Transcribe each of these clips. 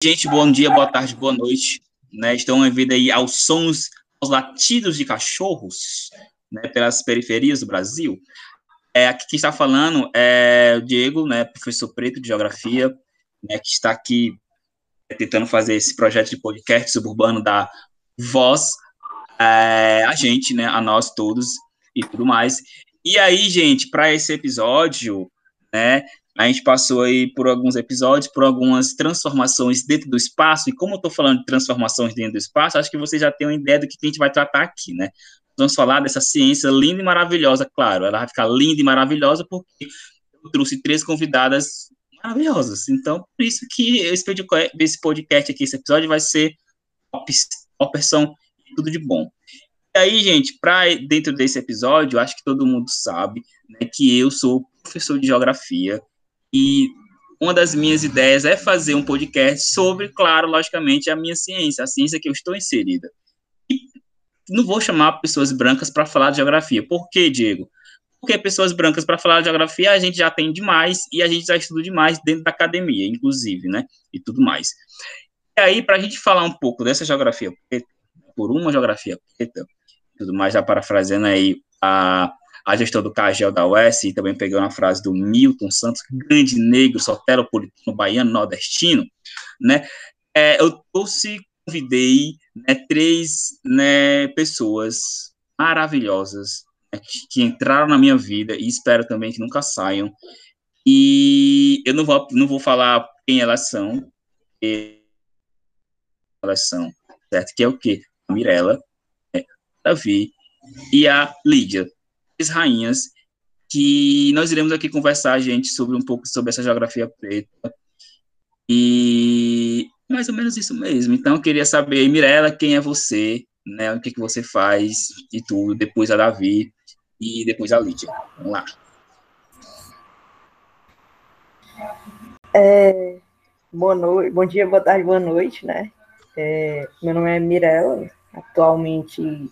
Gente, bom dia, boa tarde, boa noite. Né, estão ouvindo aí aos sons, aos latidos de cachorros, né, pelas periferias do Brasil. É, aqui quem está falando é o Diego, né, professor preto de geografia, né, que está aqui tentando fazer esse projeto de podcast suburbano da voz é, a gente, né, a nós todos e tudo mais. E aí, gente, para esse episódio, né, a gente passou aí por alguns episódios, por algumas transformações dentro do espaço, e como eu estou falando de transformações dentro do espaço, acho que você já tem uma ideia do que a gente vai tratar aqui, né? Vamos falar dessa ciência linda e maravilhosa, claro, ela vai ficar linda e maravilhosa porque eu trouxe três convidadas maravilhosas, então por isso que esse podcast aqui, esse episódio vai ser opção tudo de bom. E aí, gente, para dentro desse episódio, acho que todo mundo sabe né, que eu sou professor de geografia, e uma das minhas ideias é fazer um podcast sobre, claro, logicamente, a minha ciência, a ciência que eu estou inserida. E não vou chamar pessoas brancas para falar de geografia. Por quê, Diego? Porque pessoas brancas para falar de geografia a gente já tem demais e a gente já estuda demais dentro da academia, inclusive, né? E tudo mais. E aí, para a gente falar um pouco dessa geografia preta, por uma geografia preta, tudo mais, já parafraseando aí a a gestão do Cagel da UES, e também pegando a frase do Milton Santos, grande negro, soteropolitano, baiano, nordestino, né, é, eu trouxe, convidei né, três né, pessoas maravilhosas né, que, que, entraram na minha vida e espero também que nunca saiam. E eu não vou, não vou falar quem elas são, elas são, certo? Que é o quê? A Mirella, né, Davi e a Lídia rainhas, que nós iremos aqui conversar, gente, sobre um pouco sobre essa geografia preta. E mais ou menos isso mesmo. Então, eu queria saber, Mirella, quem é você, né? O que, que você faz e tudo, depois a Davi e depois a Lídia. Vamos lá. É, boa noite, bom dia, boa tarde, boa noite, né? É, meu nome é Mirella, atualmente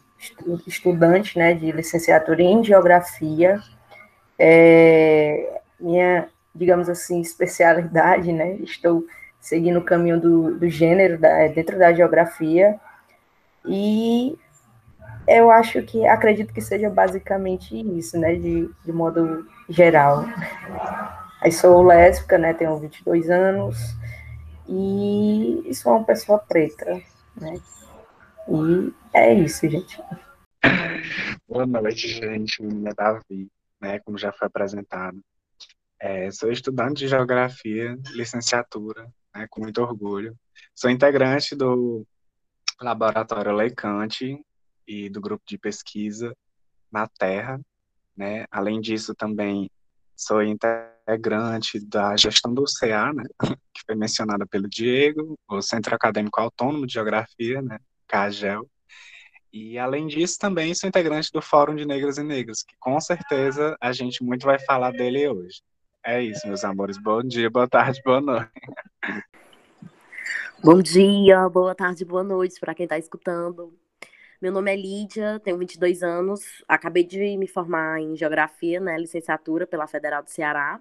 estudante né, de licenciatura em Geografia. É, minha, digamos assim, especialidade, né? Estou seguindo o caminho do, do gênero da, dentro da geografia. E eu acho que, acredito que seja basicamente isso, né? De, de modo geral. Aí sou lésbica, né? Tenho 22 anos. E sou uma pessoa preta, né? E é isso, gente. Boa noite, gente. É Davi, né? Como já foi apresentado. É, sou estudante de geografia, licenciatura, né, com muito orgulho. Sou integrante do Laboratório Leicante e do grupo de pesquisa na Terra. Né? Além disso, também sou integrante da gestão do CA, né, que foi mencionada pelo Diego, o Centro Acadêmico Autônomo de Geografia, né, CAGEL. E, além disso, também sou integrante do Fórum de Negras e Negros, que com certeza a gente muito vai falar dele hoje. É isso, meus amores. Bom dia, boa tarde, boa noite. Bom dia, boa tarde, boa noite para quem está escutando. Meu nome é Lídia, tenho 22 anos, acabei de me formar em Geografia, né, licenciatura pela Federal do Ceará.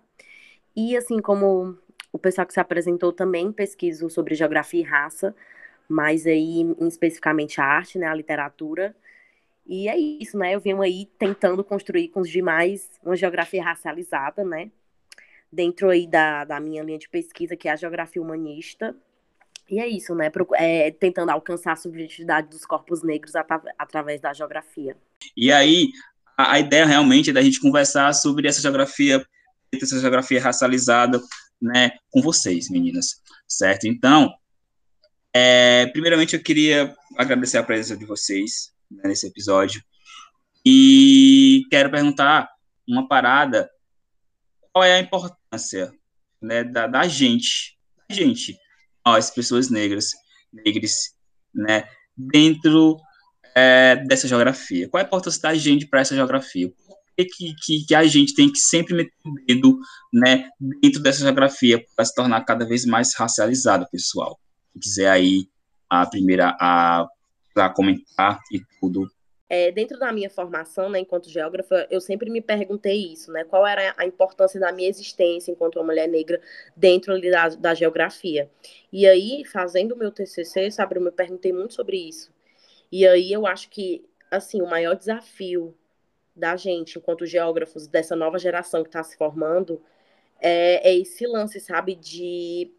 E assim como o pessoal que se apresentou também pesquiso sobre geografia e raça, mas aí especificamente a arte, né, a literatura. E é isso, né? Eu venho aí tentando construir com os demais uma geografia racializada, né? Dentro aí da, da minha linha de pesquisa, que é a geografia humanista. E é isso, né? É, tentando alcançar a subjetividade dos corpos negros at através da geografia. E aí, a, a, ideia realmente é da gente conversar sobre essa geografia, essa geografia racializada, né, com vocês, meninas, certo? Então, é, primeiramente, eu queria agradecer a presença de vocês né, nesse episódio. E quero perguntar uma parada: qual é a importância né, da, da gente, da gente, nós, pessoas negras, negres, né, dentro é, dessa geografia? Qual é a importância da gente para essa geografia? Que, que, que, a gente tem que sempre meter o dedo né, dentro dessa geografia para se tornar cada vez mais racializada, pessoal? Quiser aí a primeira a, a comentar e tudo, É, dentro da minha formação, né, enquanto geógrafa, eu sempre me perguntei isso, né? Qual era a importância da minha existência enquanto uma mulher negra dentro da, da geografia? E aí, fazendo o meu TCC, sabe, eu me perguntei muito sobre isso. E aí eu acho que, assim, o maior desafio da gente, enquanto geógrafos, dessa nova geração que está se formando, é, é, esse lance, sabe, de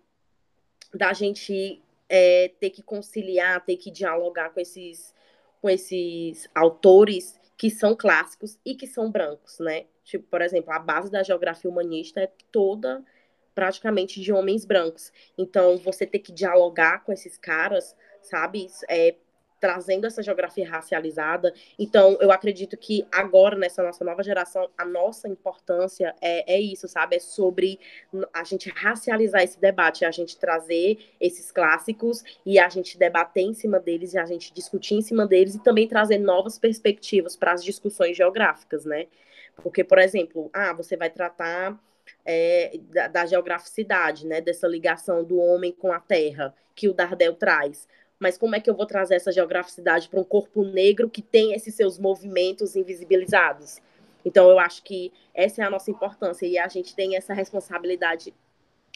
da gente é, ter que conciliar, ter que dialogar com esses com esses autores que são clássicos e que são brancos, né? Tipo, por exemplo, a base da geografia humanista é toda praticamente de homens brancos. Então, você ter que dialogar com esses caras, sabe? É, trazendo essa geografia racializada. Então, eu acredito que agora, nessa nossa nova geração, a nossa importância é, é isso, sabe? É sobre a gente racializar esse debate, a gente trazer esses clássicos e a gente debater em cima deles e a gente discutir em cima deles e também trazer novas perspectivas para as discussões geográficas, né? Porque, por exemplo, ah, você vai tratar é, da, da geograficidade, né? Dessa ligação do homem com a terra que o Dardel traz mas como é que eu vou trazer essa geograficidade para um corpo negro que tem esses seus movimentos invisibilizados? Então, eu acho que essa é a nossa importância e a gente tem essa responsabilidade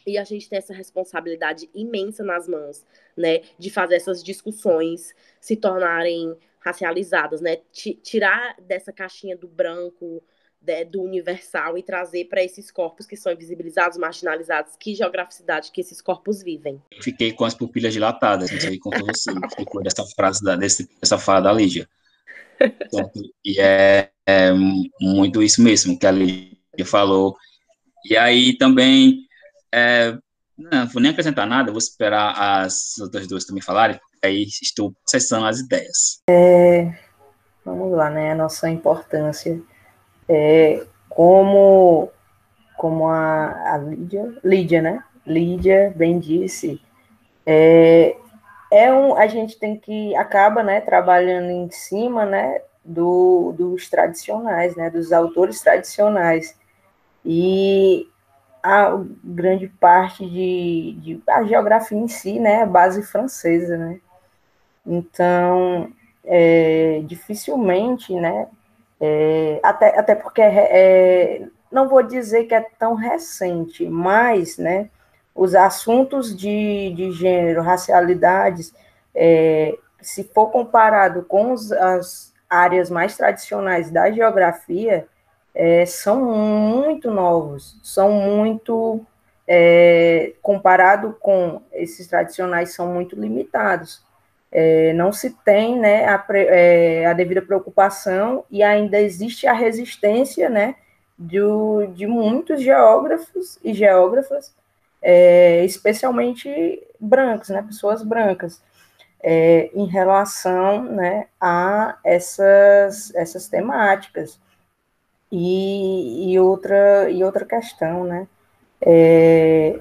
e a gente tem essa responsabilidade imensa nas mãos, né, de fazer essas discussões se tornarem racializadas, né, tirar dessa caixinha do branco, de, do universal e trazer para esses corpos que são invisibilizados, marginalizados, que geograficidade que esses corpos vivem. Fiquei com as pupillas dilatadas, não sei quanto você ficou dessa frase, da, desse, dessa fala da Lígia. e é, é, muito isso mesmo que a Lígia falou. E aí também, é, não vou nem acrescentar nada, vou esperar as outras duas também falarem, aí estou processando as ideias. É, vamos lá, né, a nossa importância é, como, como a, a Lídia, Lídia, né? Lídia bem disse, é, é um, a gente tem que acaba, né, trabalhando em cima, né, do, dos tradicionais, né, dos autores tradicionais e a grande parte de, de a geografia em si, né, é base francesa, né, então é, dificilmente, né, é, até, até porque é, é, não vou dizer que é tão recente, mas né, os assuntos de, de gênero, racialidades, é, se for comparado com os, as áreas mais tradicionais da geografia, é, são muito novos, são muito, é, comparado com esses tradicionais, são muito limitados é, não se tem né, a, é, a, devida preocupação e ainda existe a resistência né, de, de muitos geógrafos e geógrafas, é, especialmente brancos, né, pessoas brancas, é, em relação né, a essas, essas temáticas. E, e, outra, e outra questão, né, é,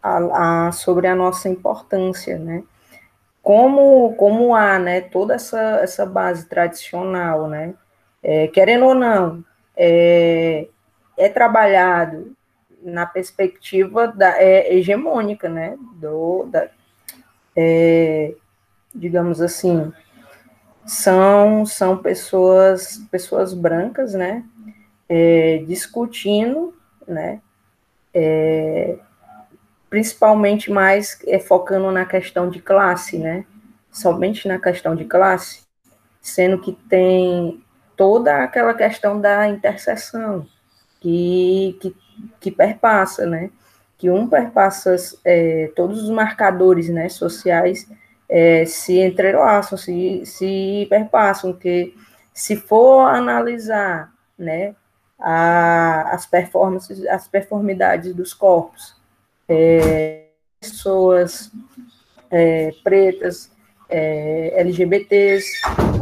a, a, sobre a nossa importância, né, como, como há né, toda essa, essa base tradicional, né, é, querendo ou não, é, é trabalhado na perspectiva da, é, hegemônica, né, do, da, é, digamos assim, são, são pessoas, pessoas brancas, né, é, discutindo, né, é, principalmente mais é, focando na questão de classe, né? Somente na questão de classe, sendo que tem toda aquela questão da interseção que, que, que perpassa, né? Que um perpassa é, todos os marcadores né, sociais é, se entrelaçam, se, se perpassam, que se for analisar né, a, as performances, as performidades dos corpos, é, pessoas é, pretas, é, LGBTs,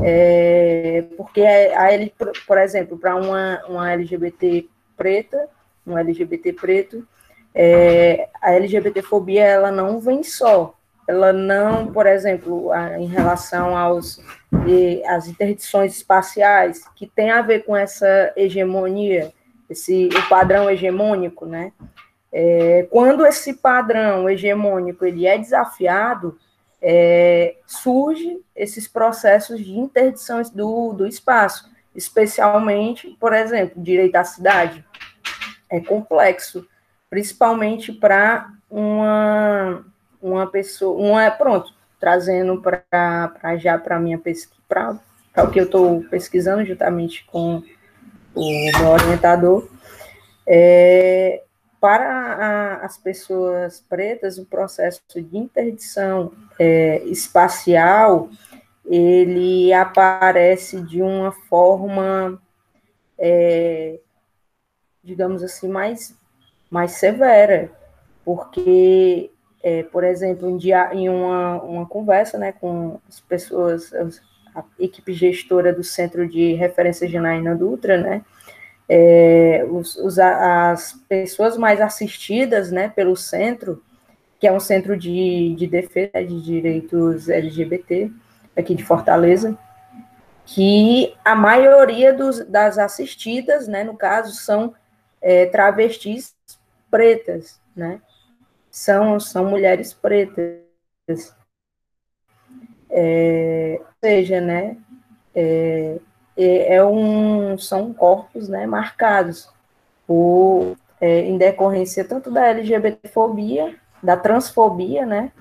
é, porque a, L, por exemplo, para uma, uma LGBT preta, um LGBT preto, é, a LGBTfobia ela não vem só, ela não, por exemplo, a, em relação aos as interdições espaciais, que tem a ver com essa hegemonia, esse o padrão hegemônico, né? É, quando esse padrão hegemônico ele é desafiado, é, surge esses processos de interdição do, do espaço, especialmente, por exemplo, direito à cidade. É complexo, principalmente para uma, uma pessoa, uma, pronto, trazendo para já para minha pesquisa, para o que eu estou pesquisando juntamente com o meu orientador, é, para a, as pessoas pretas, o processo de interdição é, espacial, ele aparece de uma forma, é, digamos assim, mais, mais severa, porque, é, por exemplo, um dia, em uma, uma conversa né, com as pessoas, a equipe gestora do Centro de Referência de Naina Dutra, né, é, os, os, as pessoas mais assistidas né, pelo centro, que é um centro de, de defesa de direitos LGBT, aqui de Fortaleza, que a maioria dos, das assistidas, né, no caso, são é, travestis pretas, né? São, são mulheres pretas. É, ou seja, né, é, é um, são corpos né, marcados por, é, em decorrência tanto da LGBTfobia, da transfobia, né,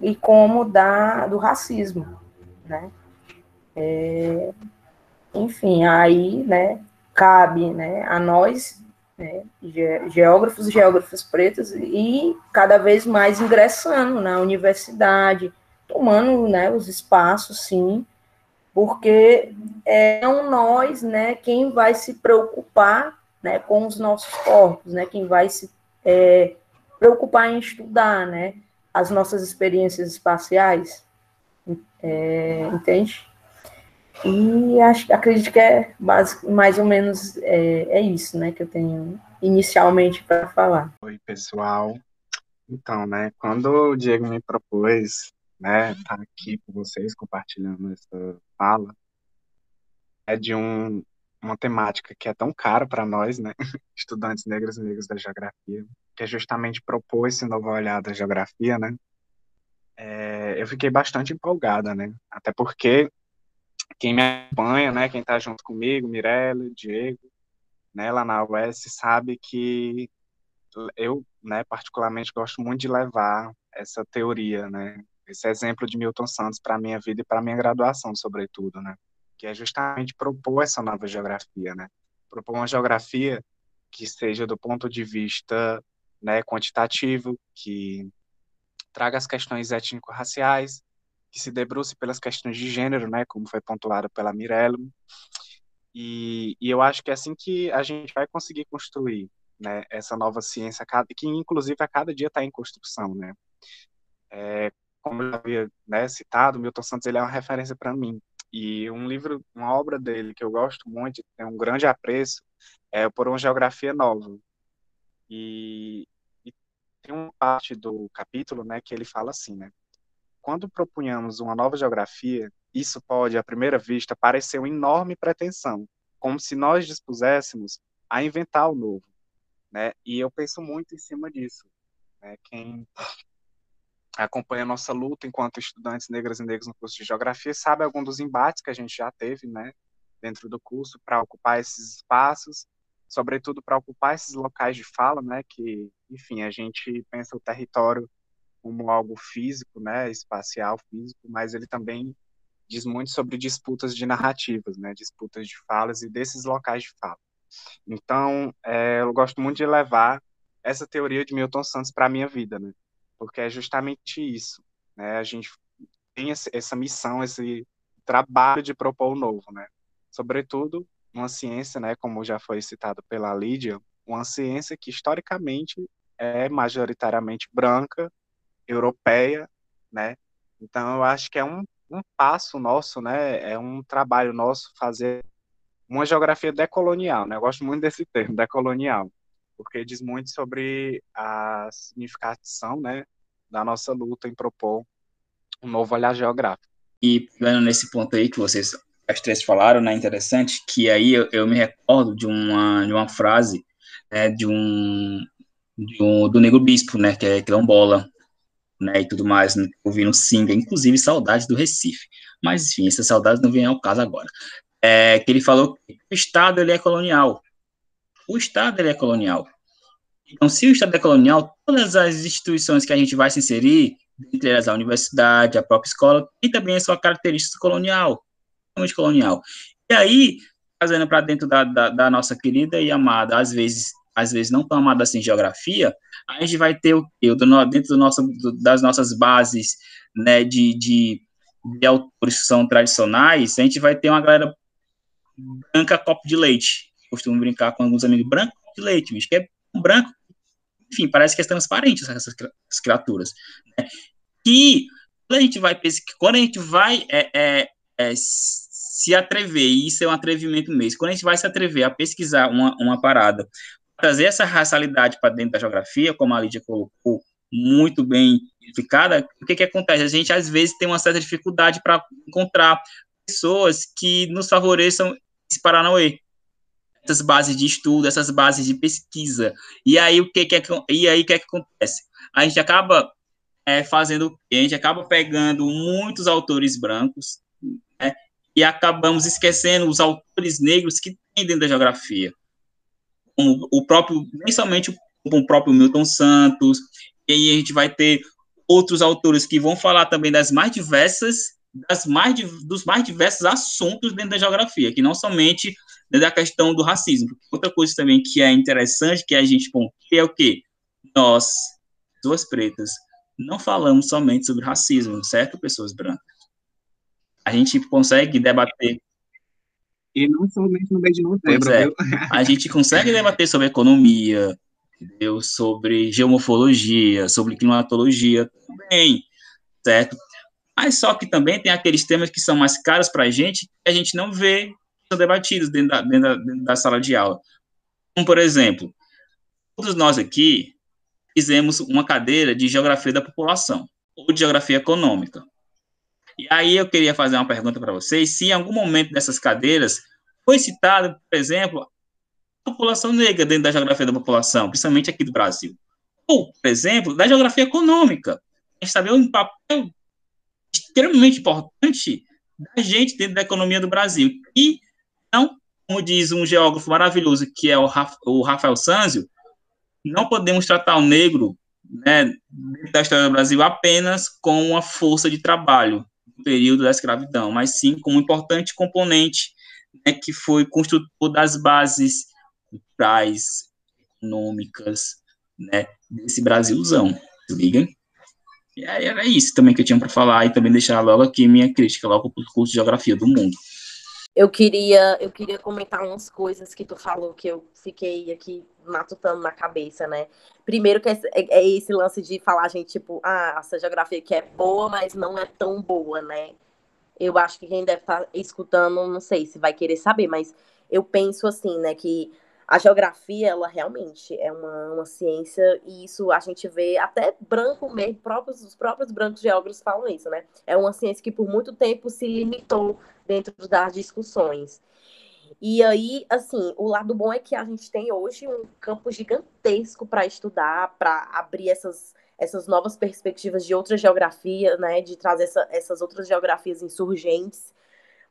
e como da, do racismo, né. É, enfim, aí, né, cabe, né, a nós, né, geógrafos e geógrafas pretas, e cada vez mais ingressando na universidade, tomando, né, os espaços, sim, porque é nós, né, quem vai se preocupar, né, com os nossos corpos, né, quem vai se é, preocupar em estudar, né, as nossas experiências espaciais, é, entende? E acho, acredito que é basic, mais ou menos é, é isso, né, que eu tenho inicialmente para falar. Oi, pessoal. Então, né, quando o Diego me propôs né, estar tá aqui com vocês compartilhando essa fala, é de um, uma temática que é tão cara para nós, né, estudantes negros e negros da geografia, que é justamente propor esse novo olhar da geografia, né, é, eu fiquei bastante empolgada, né, até porque quem me acompanha, né, quem está junto comigo, Mirella, Diego, né, lá na UES, sabe que eu, né, particularmente gosto muito de levar essa teoria, né, esse exemplo de Milton Santos para a minha vida e para a minha graduação, sobretudo, né? Que é justamente propor essa nova geografia, né? Propor uma geografia que seja do ponto de vista né, quantitativo, que traga as questões étnico-raciais, que se debruce pelas questões de gênero, né, como foi pontuado pela Mirella. E, e eu acho que é assim que a gente vai conseguir construir né, essa nova ciência, que inclusive a cada dia está em construção. Né? É, como eu havia né, citado, Milton Santos ele é uma referência para mim. E um livro, uma obra dele que eu gosto muito, tem um grande apreço, é Por uma Geografia Nova. E, e tem uma parte do capítulo né, que ele fala assim, né? Quando propunhamos uma nova geografia, isso pode, à primeira vista, parecer uma enorme pretensão, como se nós dispuséssemos a inventar o novo. Né? E eu penso muito em cima disso. Né? Quem acompanha a nossa luta enquanto estudantes negras e negros no curso de geografia sabe algum dos embates que a gente já teve, né, dentro do curso para ocupar esses espaços, sobretudo para ocupar esses locais de fala, né, que, enfim, a gente pensa o território como algo físico, né, espacial, físico, mas ele também diz muito sobre disputas de narrativas, né, disputas de falas e desses locais de fala. Então, é, eu gosto muito de levar essa teoria de Milton Santos para a minha vida, né, porque é justamente isso, né? A gente tem essa missão, esse trabalho de propor o novo, né? Sobretudo uma ciência, né, como já foi citado pela Lídia, uma ciência que historicamente é majoritariamente branca, europeia, né? Então eu acho que é um, um passo nosso, né? É um trabalho nosso fazer uma geografia decolonial, né? Eu gosto muito desse termo, decolonial, porque diz muito sobre a significação, né, da nossa luta em propor um novo olhar geográfico. E vendo nesse ponto aí que vocês as três falaram, né, interessante, que aí eu, eu me recordo de uma, de uma frase né, de um, de um do Negro Bispo, né, que é quilombola, né, e tudo mais, né, ouvindo Singa, inclusive saudades do Recife. Mas, enfim, essas saudades não vêm ao caso agora. É, que ele falou que o Estado ele é colonial. O Estado ele é colonial. Então, se o Estado é colonial, todas as instituições que a gente vai se inserir, entre elas a universidade, a própria escola, tem também a sua característica colonial, totalmente colonial. E aí, trazendo para dentro da, da, da, nossa querida e amada, às vezes, às vezes não tão amada assim, geografia, a gente vai ter o quê? Dentro do nosso, do, das nossas bases né, de, de, de autores que são tradicionais, a gente vai ter uma galera branca copo de leite. Costumo brincar com alguns amigos, branco de leite, bicho, que é branco, enfim, parece que é transparente essas, essas criaturas. Né? Quando a gente vai quando a gente vai é, é, é, se atrever, e isso é um atrevimento mesmo, quando a gente vai se atrever a pesquisar uma, uma parada, trazer essa racialidade para dentro da geografia, como a Lídia colocou, muito bem explicada, o que, que acontece? A gente, às vezes, tem uma certa dificuldade para encontrar pessoas que nos favoreçam esse Paranauê, essas bases de estudo, essas bases de pesquisa. E aí, o que, que, é, e aí, que, é que acontece? A gente acaba é, fazendo, a gente acaba pegando muitos autores brancos, né, e acabamos esquecendo os autores negros que tem dentro da geografia como o próprio, nem somente o próprio Milton Santos, e aí a gente vai ter outros autores que vão falar também das mais diversas, das mais, dos mais diversos assuntos dentro da geografia, que não somente da questão do racismo. Outra coisa também que é interessante, que a gente, que é o quê? Nós, duas pretas, não falamos somente sobre racismo, certo, pessoas brancas? A gente consegue debater e não somente no mês de novembro, é. A gente consegue debater sobre economia, entendeu? sobre geomorfologia, sobre climatologia também, certo? Mas só que também tem aqueles temas que são mais caros para a gente, que a gente não vê debatidos dentro da, dentro, da, dentro da sala de aula. Como, por exemplo, todos nós aqui fizemos uma cadeira de geografia da população, ou de geografia econômica. E aí eu queria fazer uma pergunta para vocês, se em algum momento dessas cadeiras foi citado, por exemplo, a população negra dentro da geografia da população, principalmente aqui do Brasil. Ou, por exemplo, da geografia econômica. A gente sabe um papel extremamente importante da gente dentro da economia do Brasil. E não, como diz um geógrafo maravilhoso, que é o, Rafael Sanzio, não podemos tratar o negro né, da história do Brasil apenas como uma força de trabalho, período da escravidão, mas sim como um importante componente né, que foi construtor das bases culturais, econômicas, né, desse Brasilzão, se liga? E aí era isso também que eu tinha para falar e também deixar logo aqui minha crítica logo para o curso de Geografia do Mundo. Eu queria, eu queria comentar umas coisas que tu falou que eu fiquei aqui matutando na cabeça, né? Primeiro que é, é esse lance de falar, gente, tipo, ah, essa geografia que é boa, mas não é tão boa, né? Eu acho que quem deve estar tá escutando, não sei se vai querer saber, mas eu penso assim, né, que a geografia, ela realmente é uma, uma ciência, e isso a gente vê até branco mesmo, próprios, os próprios brancos geógrafos falam isso, né? É uma ciência que por muito tempo se limitou dentro das discussões. E aí, assim, o lado bom é que a gente tem hoje um campo gigantesco para estudar, para abrir essas, essas novas perspectivas de outra geografia, né, de trazer essa, essas outras geografias insurgentes.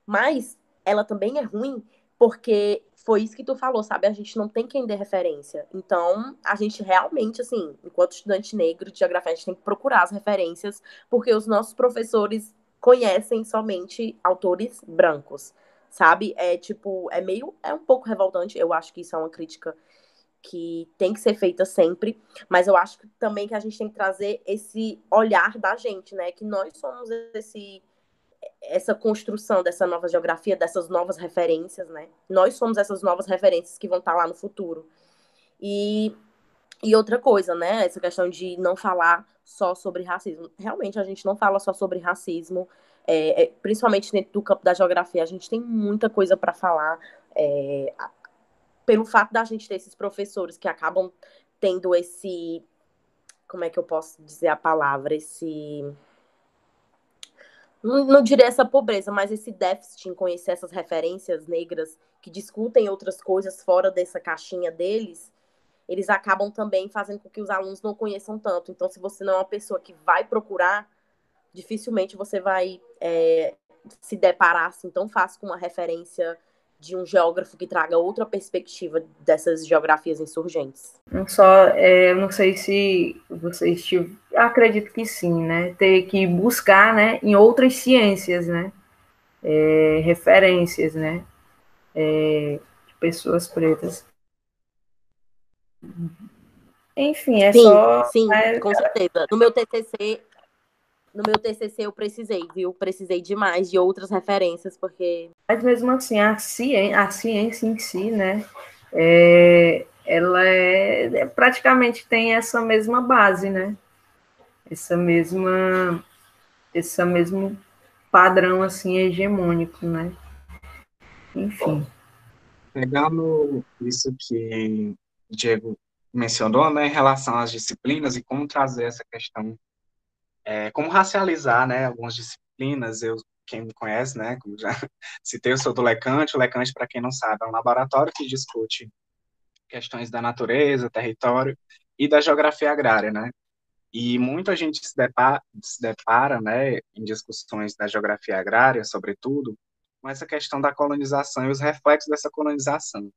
Mas ela também é ruim porque foi isso que tu falou, sabe? A gente não tem quem dê referência. Então, a gente realmente, assim, enquanto estudante negro de geografia, a gente tem que procurar as referências, porque os nossos professores conhecem somente autores brancos, sabe? É tipo, é meio, é um pouco revoltante. Eu acho que isso é uma crítica que tem que ser feita sempre, mas eu acho que também que a gente tem que trazer esse olhar da gente, né? Que nós somos esse essa construção dessa nova geografia, dessas novas referências, né? Nós somos essas novas referências que vão estar lá no futuro. E, e outra coisa, né? Essa questão de não falar só sobre racismo. Realmente, a gente não fala só sobre racismo, é, é, principalmente dentro do campo da geografia. A gente tem muita coisa para falar. É, pelo fato da gente ter esses professores que acabam tendo esse. Como é que eu posso dizer a palavra? Esse não, não diria essa pobreza, mas esse déficit em conhecer essas referências negras que discutem outras coisas fora dessa caixinha deles, eles acabam também fazendo com que os alunos não conheçam tanto. Então, se você não é uma pessoa que vai procurar, dificilmente você vai é, se deparar assim tão fácil com uma referência de um geógrafo que traga outra perspectiva dessas geografias insurgentes. Não só, é, eu não sei se vocês tiveram, acredito que sim, né? Ter que buscar, né, em outras ciências, né, é, referências, né, é, de pessoas pretas. Enfim, é sim, só. Sim, com certeza. No meu TCC, no meu TCC eu precisei, viu? Precisei demais de outras referências, porque. Mas mesmo assim, a ciência, a ciência em si, né? É, ela é, é, praticamente tem essa mesma base, né? Essa mesma. Esse mesmo padrão, assim, hegemônico, né? Enfim. Pegando isso que o Diego mencionou, né, em relação às disciplinas e como trazer essa questão é, como racializar, né, algumas disciplinas, eu, quem me conhece, né, como já citei, eu sou do Lecante, o Lecante, para quem não sabe, é um laboratório que discute questões da natureza, território e da geografia agrária, né, e muita gente se depara, se depara, né, em discussões da geografia agrária, sobretudo, com essa questão da colonização e os reflexos dessa colonização.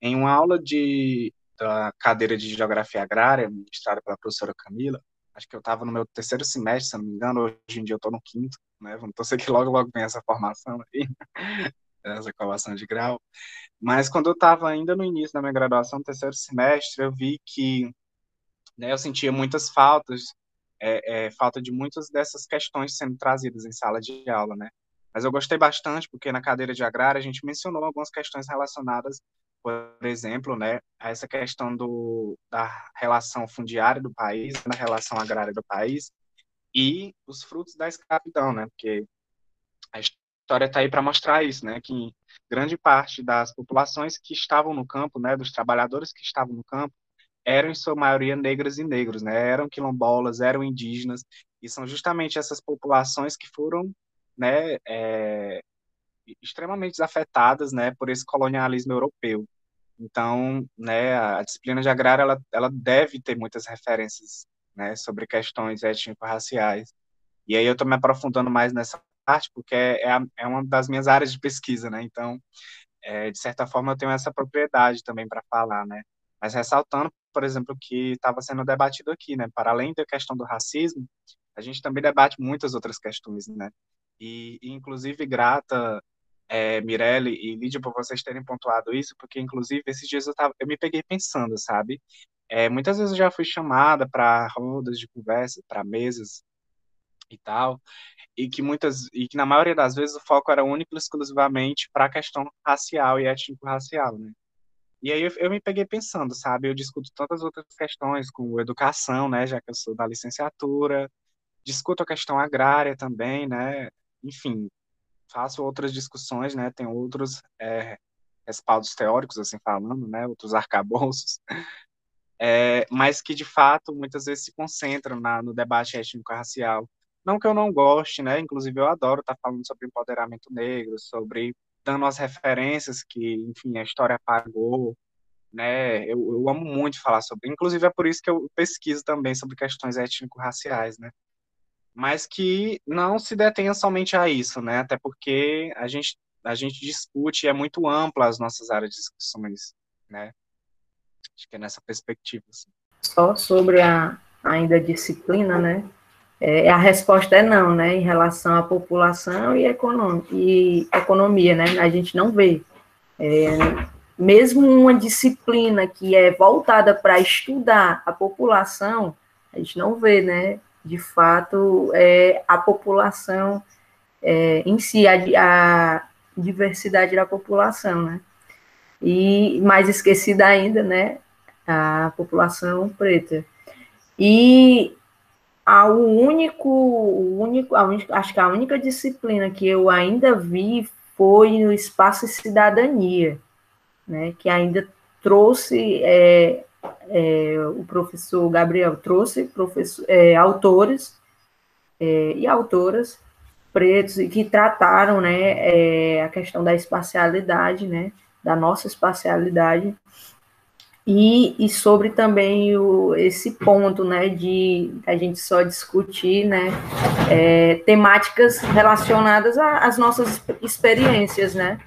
Em uma aula de, da cadeira de geografia agrária, ministrada pela professora Camila, acho que eu estava no meu terceiro semestre, se não me engano, hoje em dia eu estou no quinto, né? Vamos torcer que logo, logo vem essa formação aí, essa colação de grau. Mas quando eu estava ainda no início da minha graduação, terceiro semestre, eu vi que né, eu sentia muitas faltas, é, é, falta de muitas dessas questões sendo trazidas em sala de aula, né? Mas eu gostei bastante porque na cadeira de agrária a gente mencionou algumas questões relacionadas por exemplo, né, essa questão do, da relação fundiária do país, da relação agrária do país, e os frutos da escravidão, né, porque a história está aí para mostrar isso, né, que grande parte das populações que estavam no campo, né, dos trabalhadores que estavam no campo, eram em sua maioria negras e negros, né, eram quilombolas, eram indígenas, e são justamente essas populações que foram, né, é, extremamente afetadas, né, por esse colonialismo europeu. Então, né, a disciplina de agrária ela, ela deve ter muitas referências, né, sobre questões étnico-raciais. E aí eu estou me aprofundando mais nessa parte porque é, é, é, uma das minhas áreas de pesquisa, né? Então, é, de certa forma eu tenho essa propriedade também para falar, né? Mas ressaltando, por exemplo, que estava sendo debatido aqui, né? Para além da questão do racismo, a gente também debate muitas outras questões, né? E, e inclusive grata é, Mirelle e Lídia por vocês terem pontuado isso, porque inclusive esses dias eu, tava, eu me peguei pensando, sabe? É, muitas vezes eu já fui chamada para rodas de conversa, para mesas e tal, e que muitas e que na maioria das vezes o foco era único e exclusivamente para a questão racial e étnico-racial, né? E aí eu, eu, me peguei pensando, sabe? Eu discuto tantas outras questões, como educação, né? Já que eu sou da licenciatura, discuto a questão agrária também, né? Enfim, faço outras discussões, né? Tem outros é, respaldos teóricos, assim falando, né? Outros arcabouços, é, mas que de fato muitas vezes se concentram na, no debate étnico-racial. Não que eu não goste, né? Inclusive eu adoro estar falando sobre empoderamento negro, sobre dando as referências que, enfim, a história apagou, né? Eu, eu amo muito falar sobre. Inclusive é por isso que eu pesquiso também sobre questões étnico-raciais, né? Mas que não se detenha somente a isso, né? Até porque a gente a gente discute é muito ampla as nossas áreas de discussões, né? Acho que é nessa perspectiva. Assim. Só sobre a ainda disciplina, né? É, a resposta é não, né? Em relação à população e, e economia, né? A gente não vê. É, mesmo uma disciplina que é voltada para estudar a população, a gente não vê, né? De fato, é, a população é, em si, a, a, diversidade da população, né? E mais esquecida ainda, né? A população preta. E o único, único, a única, acho que a única disciplina que eu ainda vi foi no espaço cidadania, né? Que ainda trouxe é, é, o professor Gabriel trouxe professor, é, autores é, e autoras pretos e que trataram né, é, a questão da espacialidade, né, da nossa espacialidade e, e sobre também o, esse ponto, né, de a gente só discutir, né, é, temáticas relacionadas às nossas experiências, né.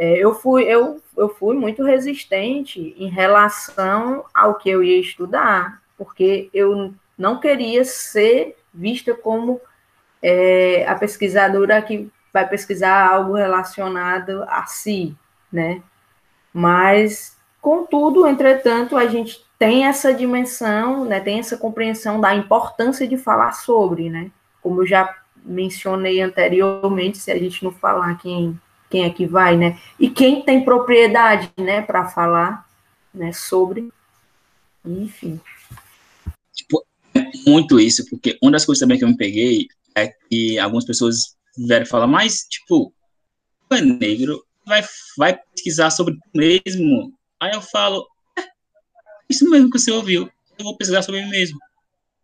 É, eu, fui, eu, eu fui muito resistente em relação ao que eu ia estudar, porque eu não queria ser vista como é, a pesquisadora que vai pesquisar algo relacionado a si, né? Mas Contudo, entretanto, a gente tem essa dimensão, né, tem essa compreensão da importância de falar sobre, né? Como eu já mencionei anteriormente, se a gente não falar quem, quem é que vai, né? E quem tem propriedade, né, para falar, né, sobre, enfim. Tipo, é muito isso, porque uma das coisas também que eu me peguei é que algumas pessoas vieram falar, mas, tipo, é negro, vai, vai pesquisar sobre tu mesmo, Aí eu falo, é, isso mesmo que você ouviu, eu vou pesquisar sobre mim mesmo,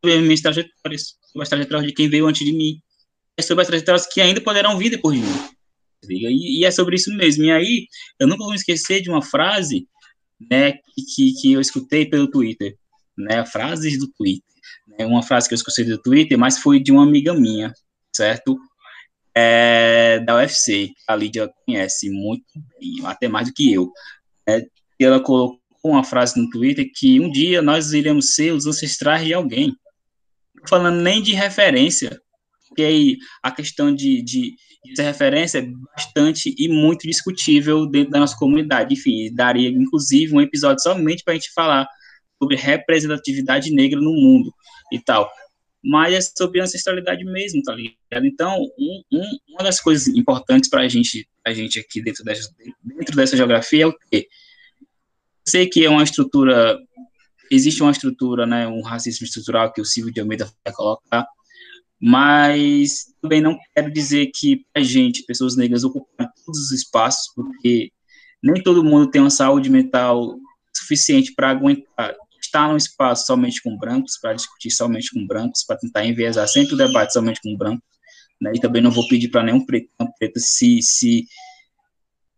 sobre as minhas trajetórias, sobre as trajetórias de quem veio antes de mim, sobre as trajetórias que ainda poderão vir depois de mim. E, e é sobre isso mesmo. E aí, eu nunca vou esquecer de uma frase né, que, que eu escutei pelo Twitter, né, frases do Twitter, né, uma frase que eu escutei do Twitter, mas foi de uma amiga minha, certo? É, da UFC, a Lídia conhece muito bem, até mais do que eu. É, e ela colocou uma frase no Twitter que um dia nós iremos ser os ancestrais de alguém. Falando nem de referência, porque aí a questão de, de, de ser referência é bastante e muito discutível dentro da nossa comunidade. Enfim, daria inclusive um episódio somente para a gente falar sobre representatividade negra no mundo e tal. Mas é sobre ancestralidade mesmo, tá ligado? Então, um, um, uma das coisas importantes para a gente, a gente aqui dentro dessa, dentro dessa geografia é o quê? sei que é uma estrutura, existe uma estrutura, né, um racismo estrutural que o Silvio de Almeida vai colocar, mas também não quero dizer que a gente, pessoas negras, ocupam todos os espaços, porque nem todo mundo tem uma saúde mental suficiente para aguentar estar num espaço somente com brancos, para discutir somente com brancos, para tentar enviesar sempre o debate somente com brancos, né, e também não vou pedir para nenhum preto, preto se, se,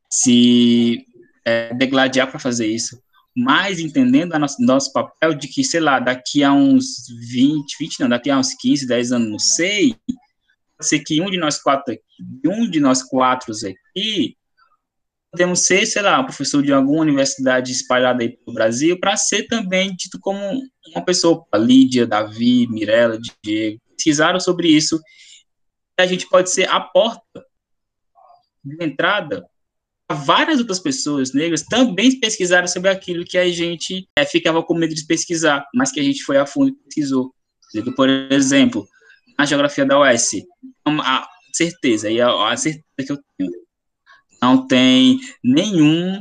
se é, degladiar para fazer isso, mas entendendo a nosso, nosso papel de que, sei lá, daqui a uns 20, 20 não, daqui a uns 15, 10 anos, não sei, pode ser que um de nós quatro aqui, um de nós quatro aqui, podemos ser, sei lá, professor de alguma universidade espalhada aí pelo Brasil, para ser também dito como uma pessoa, Lídia, Davi, Mirella, Diego, pesquisaram sobre isso, a gente pode ser a porta de entrada várias outras pessoas negras também pesquisaram sobre aquilo que a gente é, ficava com medo de pesquisar, mas que a gente foi a fundo e pesquisou. Por exemplo, na geografia da UES, a certeza, e a, a certeza que eu tenho, não tem nenhum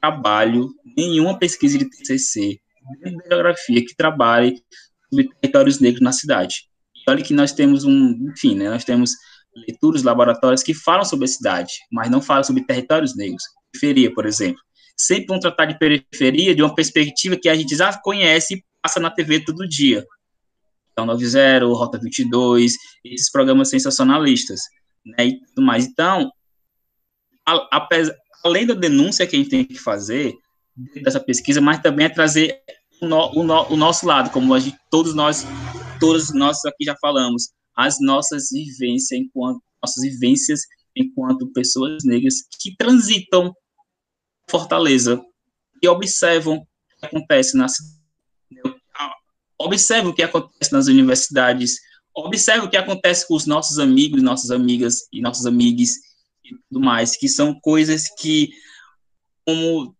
trabalho, nenhuma pesquisa de TCC de geografia que trabalhe sobre territórios negros na cidade. Olha que nós temos um, enfim, né, nós temos leituras, laboratórios que falam sobre a cidade, mas não falam sobre territórios negros. Periferia, por exemplo. Sempre vão tratar de periferia de uma perspectiva que a gente já conhece e passa na TV todo dia. Então, 90, Rota 22, esses programas sensacionalistas, né, e tudo mais. Então, a, a, além da denúncia que a gente tem que fazer dessa pesquisa, mas também é trazer o, no, o, no, o nosso lado, como gente, todos nós, todos nós aqui já falamos, as nossas vivências enquanto nossas vivências enquanto pessoas negras que transitam Fortaleza e observam o que acontece na observam o que acontece nas universidades, observam o que acontece com os nossos amigos, nossas amigas e nossos amigos e tudo mais, que são coisas que, como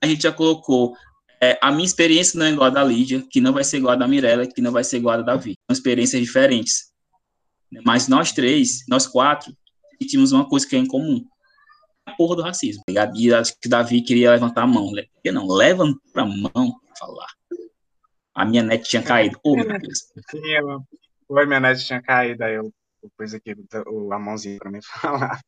a gente já colocou, é, a minha experiência não é igual a da Lídia, que não vai ser igual a da Mirella, que não vai ser igual a da Davi. São experiências diferentes. Mas nós três, nós quatro, tínhamos uma coisa que é em comum. A porra do racismo, tá ligado? E acho que Davi queria levantar a mão. Por que não? Levanta a mão pra falar. A minha net tinha caído. Oh, meu Deus. Foi, minha net tinha caído, aí eu, pus aqui a mãozinha pra me falar.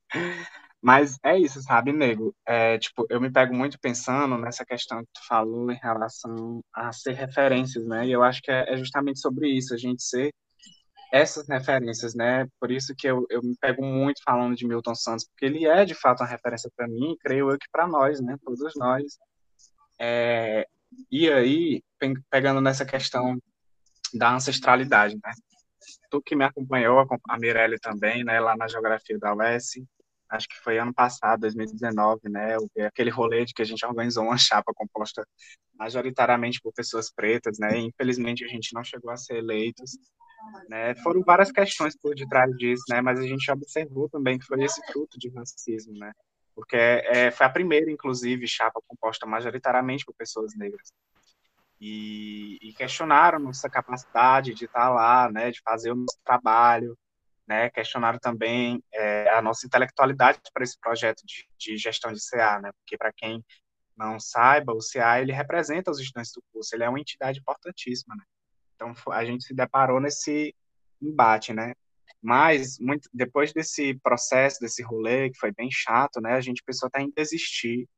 Mas é isso, sabe, nego? É, tipo, eu me pego muito pensando nessa questão que tu falou em relação a ser referências, né? E eu acho que é, é justamente sobre isso, a gente ser essas referências, né? Por isso que eu, eu me pego muito falando de Milton Santos, porque ele é de fato uma referência para mim, creio eu que para nós, né? Todos nós. É, E aí, pegando nessa questão da ancestralidade, né? Tu que me acompanhou, a Mirelle também, né, lá na Geografia da UES, acho que foi ano passado, 2019, né, aquele rolê de que a gente organizou uma chapa composta majoritariamente por pessoas pretas, né, e infelizmente a gente não chegou a ser eleitos, né, foram várias questões por detrás disso, né, mas a gente observou também que foi esse fruto de racismo, né, porque é, foi a primeira, inclusive, chapa composta majoritariamente por pessoas negras, e, e questionaram nossa capacidade de estar lá, né, de fazer o nosso trabalho, né, questionaram também é, a nossa intelectualidade para esse projeto de, de, gestão de CA, né, porque para quem não saiba, o CA ele representa os estudantes do curso, ele é uma entidade importantíssima, né? Então a gente se deparou nesse embate, né? Mas muito, depois desse processo, desse rolê que foi bem chato, né, a gente pensou até em desistir,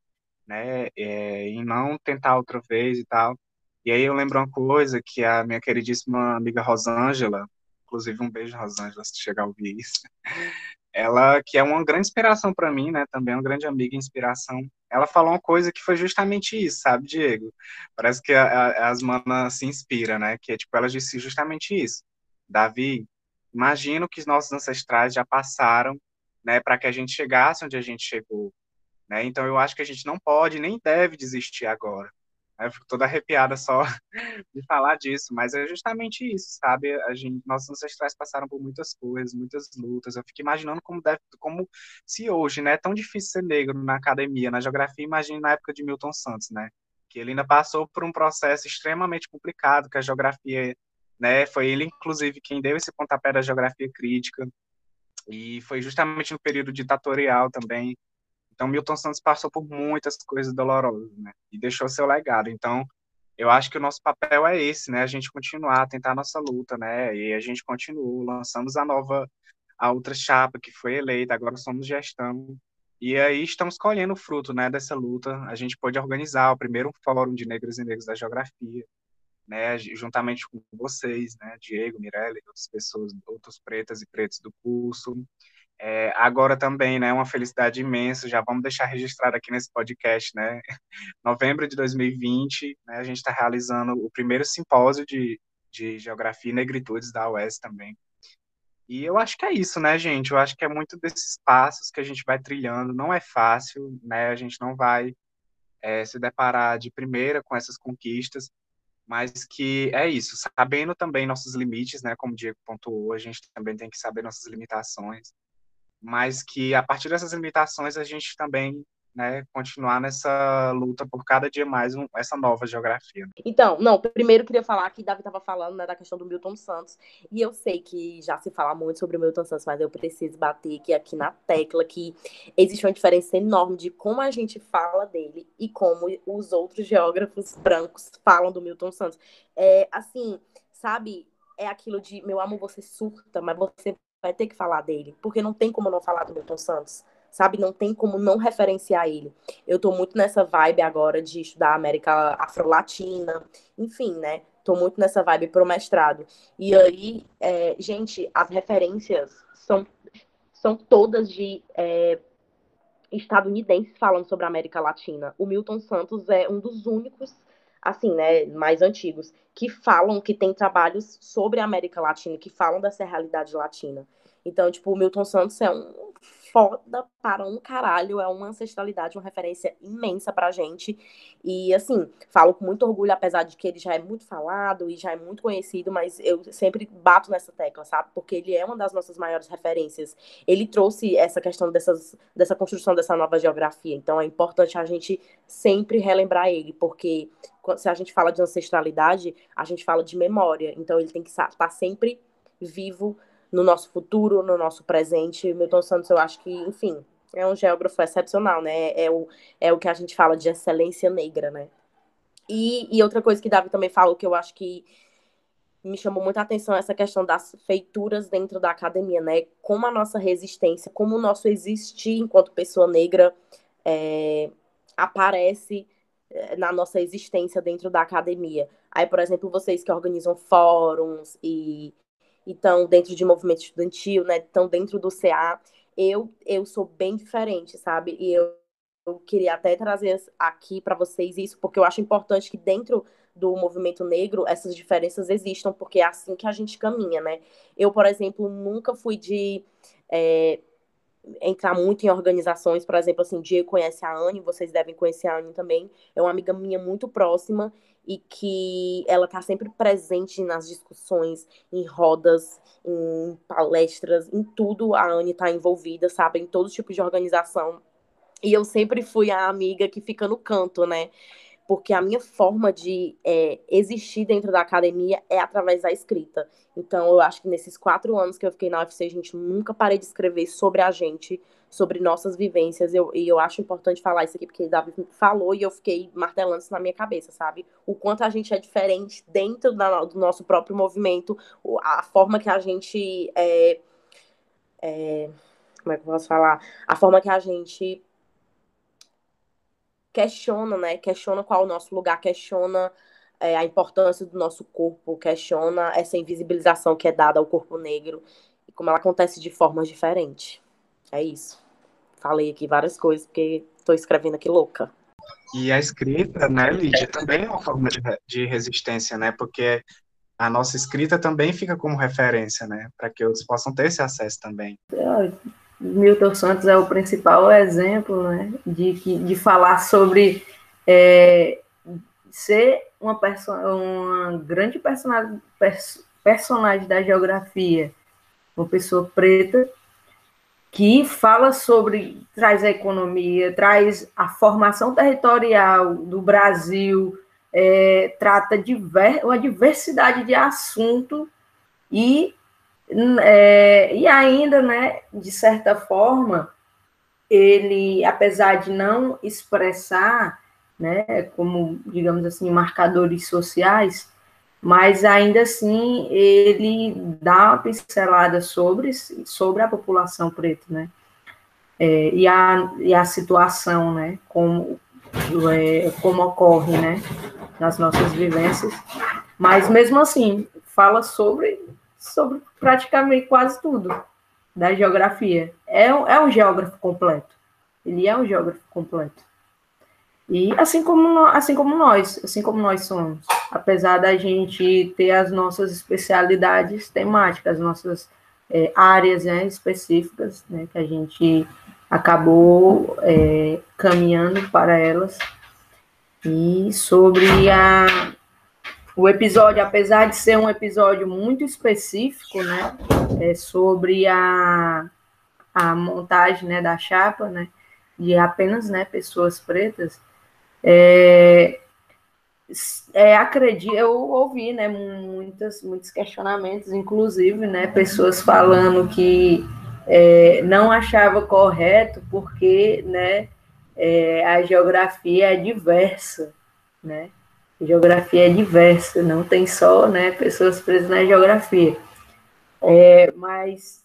né, é, em não tentar outra vez e tal. E aí eu lembro uma coisa que a minha queridíssima amiga Rosângela, inclusive um beijo Rosângela se chegar a ouvir isso, ela que é uma grande inspiração para mim, né, também uma grande amiga e inspiração, ela falou uma coisa que foi justamente isso, sabe, Diego? Parece que a, a, as manas se inspiram, né, que é tipo, ela disse justamente isso. Davi, imagino que os nossos ancestrais já passaram, né, para que a gente chegasse onde a gente chegou, né? Então eu acho que a gente não pode nem deve desistir agora. Eu fico toda arrepiada só de falar disso, mas é justamente isso, sabe? A gente, nossos ancestrais passaram por muitas coisas, muitas lutas. Eu fico imaginando como deve, como se hoje, né, é tão difícil ser negro na academia, na geografia, imagine na época de Milton Santos, né? Que ele ainda passou por um processo extremamente complicado, que a geografia, né, foi ele inclusive quem deu esse pontapé da geografia crítica. E foi justamente no período ditatorial também, então, Milton Santos passou por muitas coisas dolorosas, né? E deixou seu legado. Então, eu acho que o nosso papel é esse, né? A gente continuar, tentar a nossa luta, né? E a gente continuou, lançamos a nova, a outra chapa que foi eleita, agora somos gestão. E aí estamos colhendo o fruto, né, dessa luta. A gente pôde organizar o primeiro Fórum de Negros e Negros da Geografia, né, juntamente com vocês, né, Diego, Mirelle, outras pessoas, outros pretas e pretos do curso. É, agora também, né, uma felicidade imensa, já vamos deixar registrado aqui nesse podcast, né, novembro de 2020, né, a gente está realizando o primeiro simpósio de, de Geografia e Negritudes da UES também. E eu acho que é isso, né, gente, eu acho que é muito desses passos que a gente vai trilhando, não é fácil, né, a gente não vai é, se deparar de primeira com essas conquistas, mas que é isso, sabendo também nossos limites, né, como o Diego pontuou, a gente também tem que saber nossas limitações, mas que a partir dessas limitações a gente também né, continuar nessa luta por cada dia mais um, essa nova geografia. Então, não, primeiro queria falar que Davi estava falando né, da questão do Milton Santos, e eu sei que já se fala muito sobre o Milton Santos, mas eu preciso bater aqui, aqui na tecla que existe uma diferença enorme de como a gente fala dele e como os outros geógrafos brancos falam do Milton Santos. É, assim, sabe, é aquilo de, meu amor, você surta, mas você vai ter que falar dele, porque não tem como não falar do Milton Santos, sabe? Não tem como não referenciar ele. Eu tô muito nessa vibe agora de estudar América Afro-Latina, enfim, né? Tô muito nessa vibe pro mestrado. E aí, é, gente, as referências são, são todas de é, estadunidenses falando sobre a América Latina. O Milton Santos é um dos únicos assim, né, mais antigos, que falam que tem trabalhos sobre a América Latina, que falam dessa realidade latina. Então, tipo, o Milton Santos é um foda para um caralho, é uma ancestralidade, uma referência imensa pra gente. E assim, falo com muito orgulho, apesar de que ele já é muito falado e já é muito conhecido, mas eu sempre bato nessa tecla, sabe? Porque ele é uma das nossas maiores referências. Ele trouxe essa questão dessas, dessa construção dessa nova geografia. Então é importante a gente sempre relembrar ele, porque se a gente fala de ancestralidade, a gente fala de memória. Então ele tem que estar tá sempre vivo no nosso futuro, no nosso presente. Milton Santos, eu acho que, enfim, é um geógrafo excepcional, né? É o, é o que a gente fala de excelência negra, né? E, e outra coisa que Davi também falou que eu acho que me chamou muita atenção é essa questão das feituras dentro da academia, né? Como a nossa resistência, como o nosso existir enquanto pessoa negra é, aparece é, na nossa existência dentro da academia. Aí, por exemplo, vocês que organizam fóruns e estão dentro de movimento estudantil, né? Estão dentro do CA. Eu, eu sou bem diferente, sabe? E eu, eu queria até trazer aqui para vocês isso, porque eu acho importante que dentro do movimento negro essas diferenças existam, porque é assim que a gente caminha, né? Eu, por exemplo, nunca fui de é, entrar muito em organizações, por exemplo, assim, Diego conhece a Anne, vocês devem conhecer a Anne também, é uma amiga minha muito próxima e que ela está sempre presente nas discussões, em rodas, em palestras, em tudo a Anne está envolvida, sabe, em todo tipo de organização. E eu sempre fui a amiga que fica no canto, né? Porque a minha forma de é, existir dentro da academia é através da escrita. Então, eu acho que nesses quatro anos que eu fiquei na UFC, a gente nunca parei de escrever sobre a gente, sobre nossas vivências. Eu, e eu acho importante falar isso aqui, porque o Davi falou e eu fiquei martelando isso na minha cabeça, sabe? O quanto a gente é diferente dentro da, do nosso próprio movimento, a forma que a gente. É, é, como é que eu posso falar? A forma que a gente questiona, né? Questiona qual é o nosso lugar, questiona é, a importância do nosso corpo, questiona essa invisibilização que é dada ao corpo negro e como ela acontece de formas diferentes. É isso. Falei aqui várias coisas porque estou escrevendo aqui louca. E a escrita, né, Lídia, também é uma forma de, de resistência, né? Porque a nossa escrita também fica como referência, né? Para que outros possam ter esse acesso também. Milton Santos é o principal exemplo né, de, de falar sobre é, ser uma, perso uma grande personagem, personagem da geografia, uma pessoa preta, que fala sobre, traz a economia, traz a formação territorial do Brasil, é, trata diver, uma diversidade de assunto e é, e ainda, né, de certa forma, ele, apesar de não expressar, né, como, digamos assim, marcadores sociais, mas ainda assim ele dá uma pincelada sobre, sobre a população preta, né, é, e, a, e a situação, né, como, é, como ocorre, né, nas nossas vivências, mas mesmo assim, fala sobre sobre praticamente quase tudo da geografia. É, um, é um geógrafo completo. Ele é um geógrafo completo. E assim como, assim como nós, assim como nós somos, apesar da gente ter as nossas especialidades temáticas, as nossas é, áreas né, específicas, né, que a gente acabou é, caminhando para elas, e sobre a, o episódio, apesar de ser um episódio muito específico, né, é sobre a, a montagem, né, da chapa, né, de apenas, né, pessoas pretas, é, é, acredito, eu ouvi, né, muitas, muitos questionamentos, inclusive, né, pessoas falando que é, não achava correto porque, né, é, a geografia é diversa, né, geografia é diversa, não tem só né, pessoas presas na geografia. É, mas,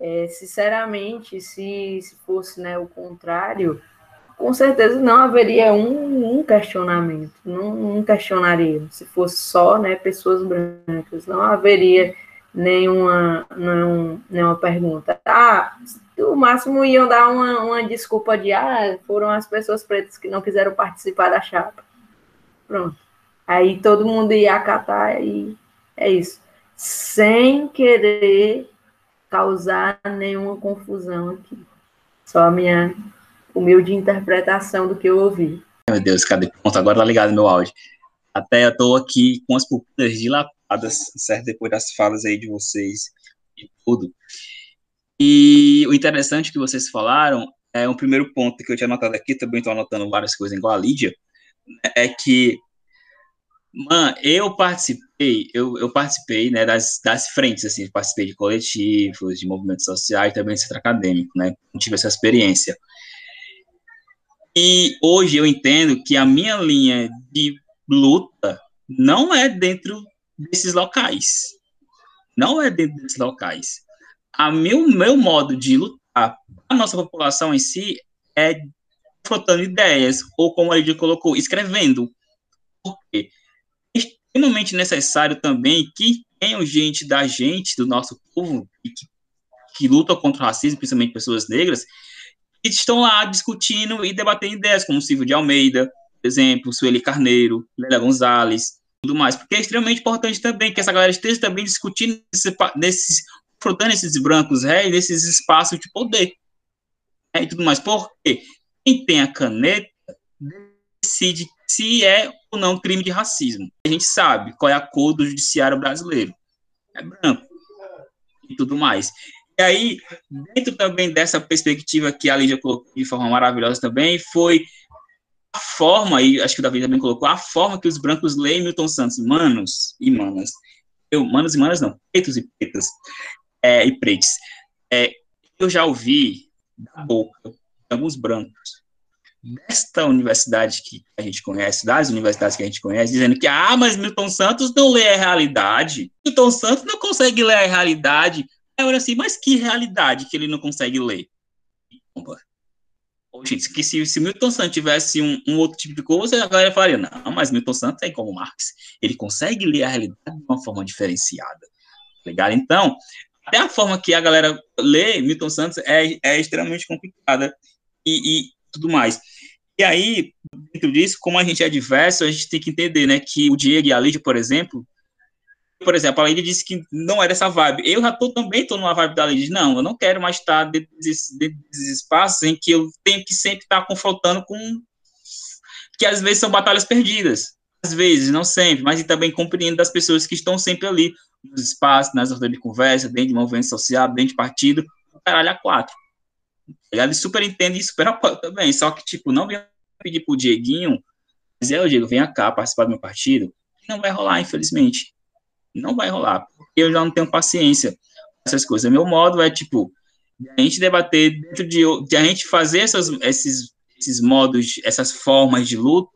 é, sinceramente, se, se fosse né, o contrário, com certeza não haveria um, um questionamento, não, não questionaria. Se fosse só né, pessoas brancas, não haveria nenhuma, nenhum, nenhuma pergunta. Ah, o máximo iam dar uma, uma desculpa de ah, foram as pessoas pretas que não quiseram participar da chapa. Pronto. Aí todo mundo ia acatar e é isso. Sem querer causar nenhuma confusão aqui. Só a minha humilde interpretação do que eu ouvi. Meu Deus, cadê? Pronto, agora tá ligado meu áudio. Até eu tô aqui com as pupilas dilatadas, certo? Depois das falas aí de vocês e tudo. E o interessante que vocês falaram é um primeiro ponto que eu tinha anotado aqui, também estou anotando várias coisas igual a Lídia, é que, mano, eu participei, eu, eu participei, né, das, das frentes, assim, participei de coletivos, de movimentos sociais, também de centro acadêmico, né, tive essa experiência. E hoje eu entendo que a minha linha de luta não é dentro desses locais. Não é dentro desses locais. A meu, meu modo de lutar a nossa população em si é frotando ideias, ou como a Lidia colocou, escrevendo. Porque é extremamente necessário também que tenham gente da gente, do nosso povo, que, que luta contra o racismo, principalmente pessoas negras, estão lá discutindo e debatendo ideias, como Silvio de Almeida, por exemplo, Sueli Carneiro, Lélia Gonzalez, tudo mais, porque é extremamente importante também que essa galera esteja também discutindo nesses, confrontando esses brancos réis, nesses espaços de poder, né, e tudo mais, porque quem tem a caneta decide se é ou não crime de racismo. A gente sabe qual é a cor do judiciário brasileiro, é branco, e tudo mais. E aí, dentro também dessa perspectiva que a Lídia colocou de forma maravilhosa também, foi a forma, e acho que o Davi também colocou, a forma que os brancos leem Milton Santos, manos e manas, eu, manos e manas não, pretos e pretas, é, e pretos, é, eu já ouvi da boca alguns brancos desta universidade que a gente conhece, das universidades que a gente conhece, dizendo que, ah, mas Milton Santos não lê a realidade, Milton Santos não consegue ler a realidade, Agora assim, mas que realidade que ele não consegue ler? Gente, que se, se Milton Santos tivesse um, um, outro tipo de coisa, a galera falaria, não, mas Milton Santos é como Marx. Ele consegue ler a realidade de uma forma diferenciada. Tá Legal? Então, até a forma que a galera lê Milton Santos é, é extremamente complicada e, e tudo mais. E aí, dentro disso, como a gente é diverso, a gente tem que entender, né, que o Diego e a Lídia, por exemplo, por exemplo, a Lady disse que não era essa vibe. Eu já tô, também estou numa vibe da Lady. Não, eu não quero mais estar dentro desses, espaços em que eu tenho que sempre estar confrontando com. que às vezes são batalhas perdidas. Às vezes, não sempre, mas também compreendo das pessoas que estão sempre ali, nos espaços, nas rodas de conversa, dentro de movimento social, dentro de partido, caralho, a quatro. Ele super entende e super apoia também. Só que, tipo, não vem pedir pro Dieguinho, dizer, ô Diego, venha cá participar do meu partido. Não vai rolar, infelizmente não vai rolar, porque eu já não tenho paciência essas coisas. Meu modo é, tipo, a gente debater dentro de, de a gente fazer essas, esses, esses modos, essas formas de luta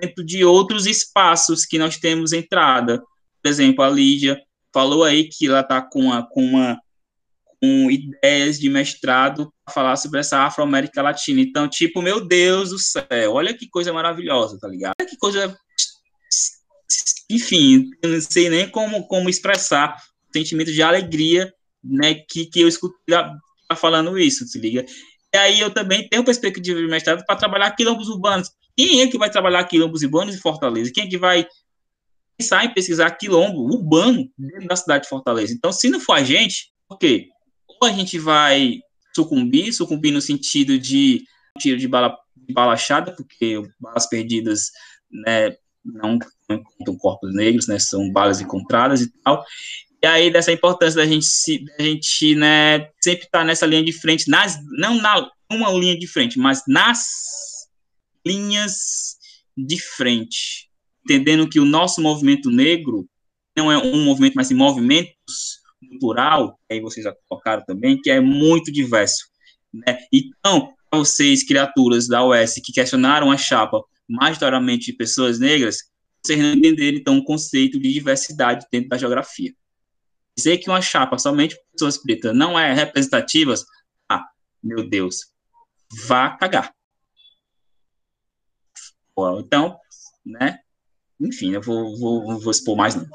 dentro de outros espaços que nós temos entrada. Por exemplo, a Lídia falou aí que ela está com uma, com uma ideias de mestrado para falar sobre essa Afro-América Latina. Então, tipo, meu Deus do céu, olha que coisa maravilhosa, tá ligado? Olha que coisa enfim, eu não sei nem como, como expressar o sentimento de alegria, né, que, que eu escuto tá falando isso, se liga? E aí eu também tenho perspectiva de mestrado para trabalhar quilombos urbanos. Quem é que vai trabalhar quilombos urbanos em Fortaleza? Quem é que vai pensar em pesquisar quilombo urbano dentro da cidade de Fortaleza? Então, se não for a gente, por quê? A gente vai sucumbir, sucumbir no sentido de tiro de bala, de bala achada, porque balas perdidas, né, não encontram corpos negros, né, são balas encontradas e tal. E aí dessa importância da gente da gente, né, sempre estar tá nessa linha de frente, nas, não na uma linha de frente, mas nas linhas de frente, entendendo que o nosso movimento negro não é um movimento, mas em movimentos no plural, aí vocês já colocaram também, que é muito diverso, né? Então, vocês, criaturas da OS que questionaram a chapa majoritariamente de pessoas negras, vocês não entenderem, então, o conceito de diversidade dentro da geografia. Dizer que uma chapa somente pessoas pretas não é representativa, ah, meu Deus, vá cagar. Então, né, enfim, eu vou, vou, vou expor mais não.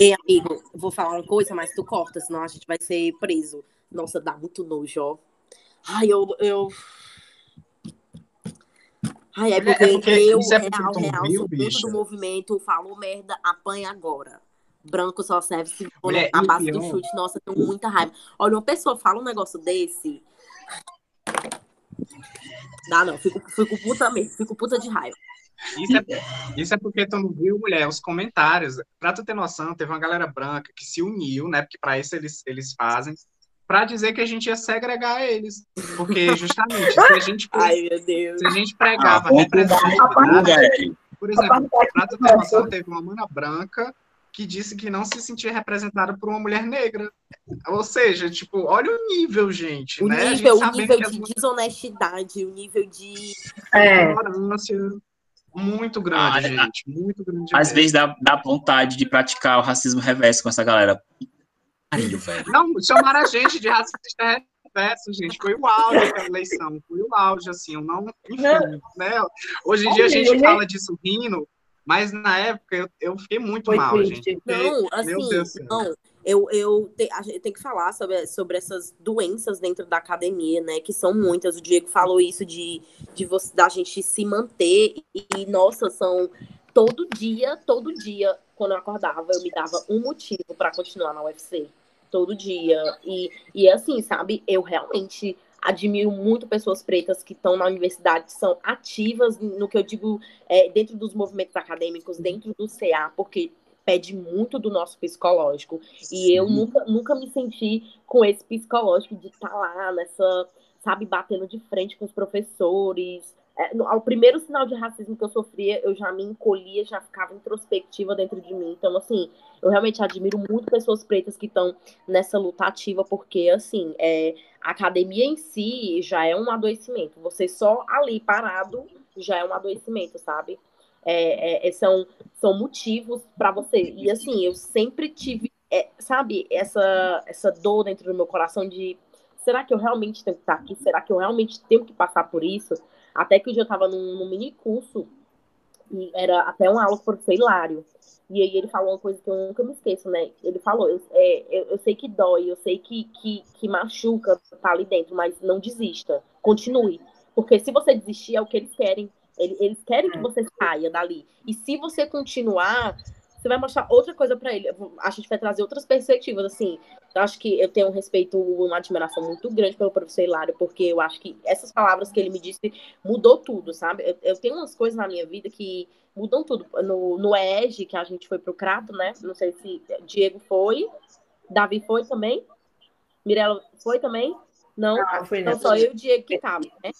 Ei, amigo, vou falar uma coisa, mas tu corta, senão a gente vai ser preso. Nossa, dá muito nojo, ó. Ai, eu, eu Ai, é porque, é porque eu, é real, real, viu, sou do movimento, falo merda, apanha agora. Branco só serve se for a base do chute. Nossa, tenho muita raiva. Olha, uma pessoa fala um negócio desse. Dá não, fico, fico puta mesmo, fico puta de raiva. Isso é, isso é porque tu não viu, mulher, os comentários. Pra tu ter noção, teve uma galera branca que se uniu, né? Porque pra isso eles, eles fazem para dizer que a gente ia segregar eles. Porque, justamente, se a gente, Ai, se a gente pregava ah, representatividade, por exemplo, para tu ter noção, teve uma mana branca que disse que não se sentia representada por uma mulher negra. Ou seja, tipo, olha o nível, gente. O né? nível, o nível de desonestidade, o nível de é. ignorância muito grande, ah, gente. Muito grande. Às mesmo. vezes dá, dá vontade de praticar o racismo reverso com essa galera velho. Não, chamaram a gente de racista reverso, gente. Foi o auge da eleição. Foi o auge, assim. Eu não. Enfim, né? Hoje em dia a gente fala disso rindo, mas na época eu, eu fiquei muito Foi mal, triste. gente. Não, assim, não. Eu, eu te, a gente tem que falar sobre, sobre essas doenças dentro da academia, né? Que são muitas. O Diego falou isso de, de você, da gente se manter. E, e, nossa, são todo dia, todo dia, quando eu acordava, eu me dava um motivo para continuar na UFC. Todo dia. E, e assim, sabe, eu realmente admiro muito pessoas pretas que estão na universidade, que são ativas no que eu digo é, dentro dos movimentos acadêmicos, dentro do CA, porque pede muito do nosso psicológico. E eu nunca, nunca me senti com esse psicológico de estar tá lá nessa, sabe, batendo de frente com os professores. É, no, ao primeiro sinal de racismo que eu sofria, eu já me encolhia, já ficava introspectiva dentro de mim. Então, assim, eu realmente admiro muito pessoas pretas que estão nessa luta ativa, porque, assim, é, a academia em si já é um adoecimento. Você só ali parado já é um adoecimento, sabe? É, é, é, são, são motivos para você. E assim, eu sempre tive, é, sabe, essa, essa dor dentro do meu coração de será que eu realmente tenho que estar aqui? Será que eu realmente tenho que passar por isso? Até que um dia eu estava num, num, mini curso, e era até uma aula o professor Hilário. E aí ele falou uma coisa que eu nunca me esqueço, né? Ele falou, eu, é, eu, eu, sei que dói, eu sei que, que, que machuca tá ali dentro, mas não desista, continue. Porque se você desistir, é o que eles querem eles, querem que é. você saia dali. E se você continuar, você vai mostrar outra coisa para ele. A gente vai trazer outras perspectivas, assim. Eu acho que eu tenho um respeito, uma admiração muito grande pelo professor Hilário, porque eu acho que essas palavras que ele me disse mudou tudo, sabe? Eu, eu tenho umas coisas na minha vida que mudam tudo. No, no EG, que a gente foi pro Crato, né? Não sei se Diego foi, Davi foi também, Mirella foi também. Não, não, foi, então só eu e o Diego que tava, né?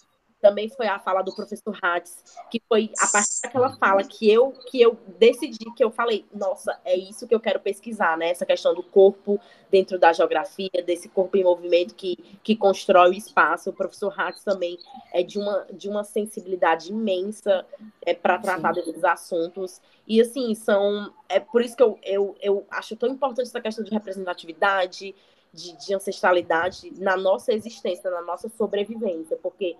Também foi a fala do professor Hatz, que foi a partir daquela fala que eu que eu decidi que eu falei, nossa, é isso que eu quero pesquisar, né? Essa questão do corpo dentro da geografia, desse corpo em movimento que, que constrói o espaço. O professor Hatz também é de uma de uma sensibilidade imensa é, para tratar Sim. desses assuntos. E assim, são é por isso que eu, eu, eu acho tão importante essa questão de representatividade, de, de ancestralidade na nossa existência, na nossa sobrevivência, porque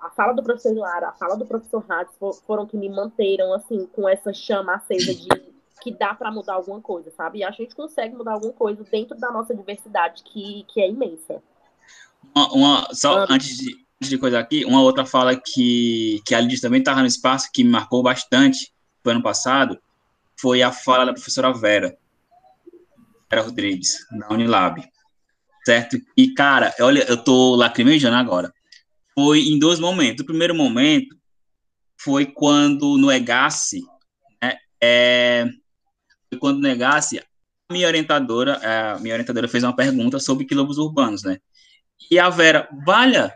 a fala do professor Lara, a fala do professor Hatz foram que me manteram, assim, com essa chama acesa de que dá para mudar alguma coisa, sabe? E a gente consegue mudar alguma coisa dentro da nossa diversidade, que, que é imensa. Uma, uma só ah. antes de, antes de coisa aqui, uma outra fala que, que a Lidia também estava no espaço, que me marcou bastante, foi ano passado, foi a fala da professora Vera, Vera Rodrigues, da Unilab, certo? E, cara, olha, eu tô lacrimejando agora, foi em dois momentos. O primeiro momento foi quando no EGACE, né, é, quando no a minha orientadora, a minha orientadora fez uma pergunta sobre quilombos urbanos, né? E a Vera, valha,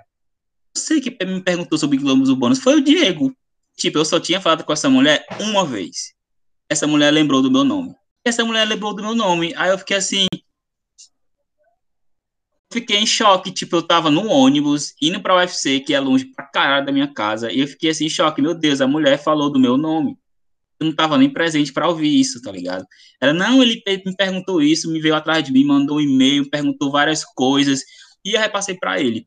sei que me perguntou sobre quilombos urbanos, foi o Diego. Tipo, eu só tinha falado com essa mulher uma vez. Essa mulher lembrou do meu nome. Essa mulher lembrou do meu nome. Aí eu fiquei assim, fiquei em choque, tipo, eu tava no ônibus, indo pra UFC, que é longe pra caralho da minha casa, e eu fiquei assim, em choque, meu Deus, a mulher falou do meu nome. Eu não tava nem presente para ouvir isso, tá ligado? Ela, não, ele me perguntou isso, me veio atrás de mim, mandou um e-mail, perguntou várias coisas, e eu repassei para ele.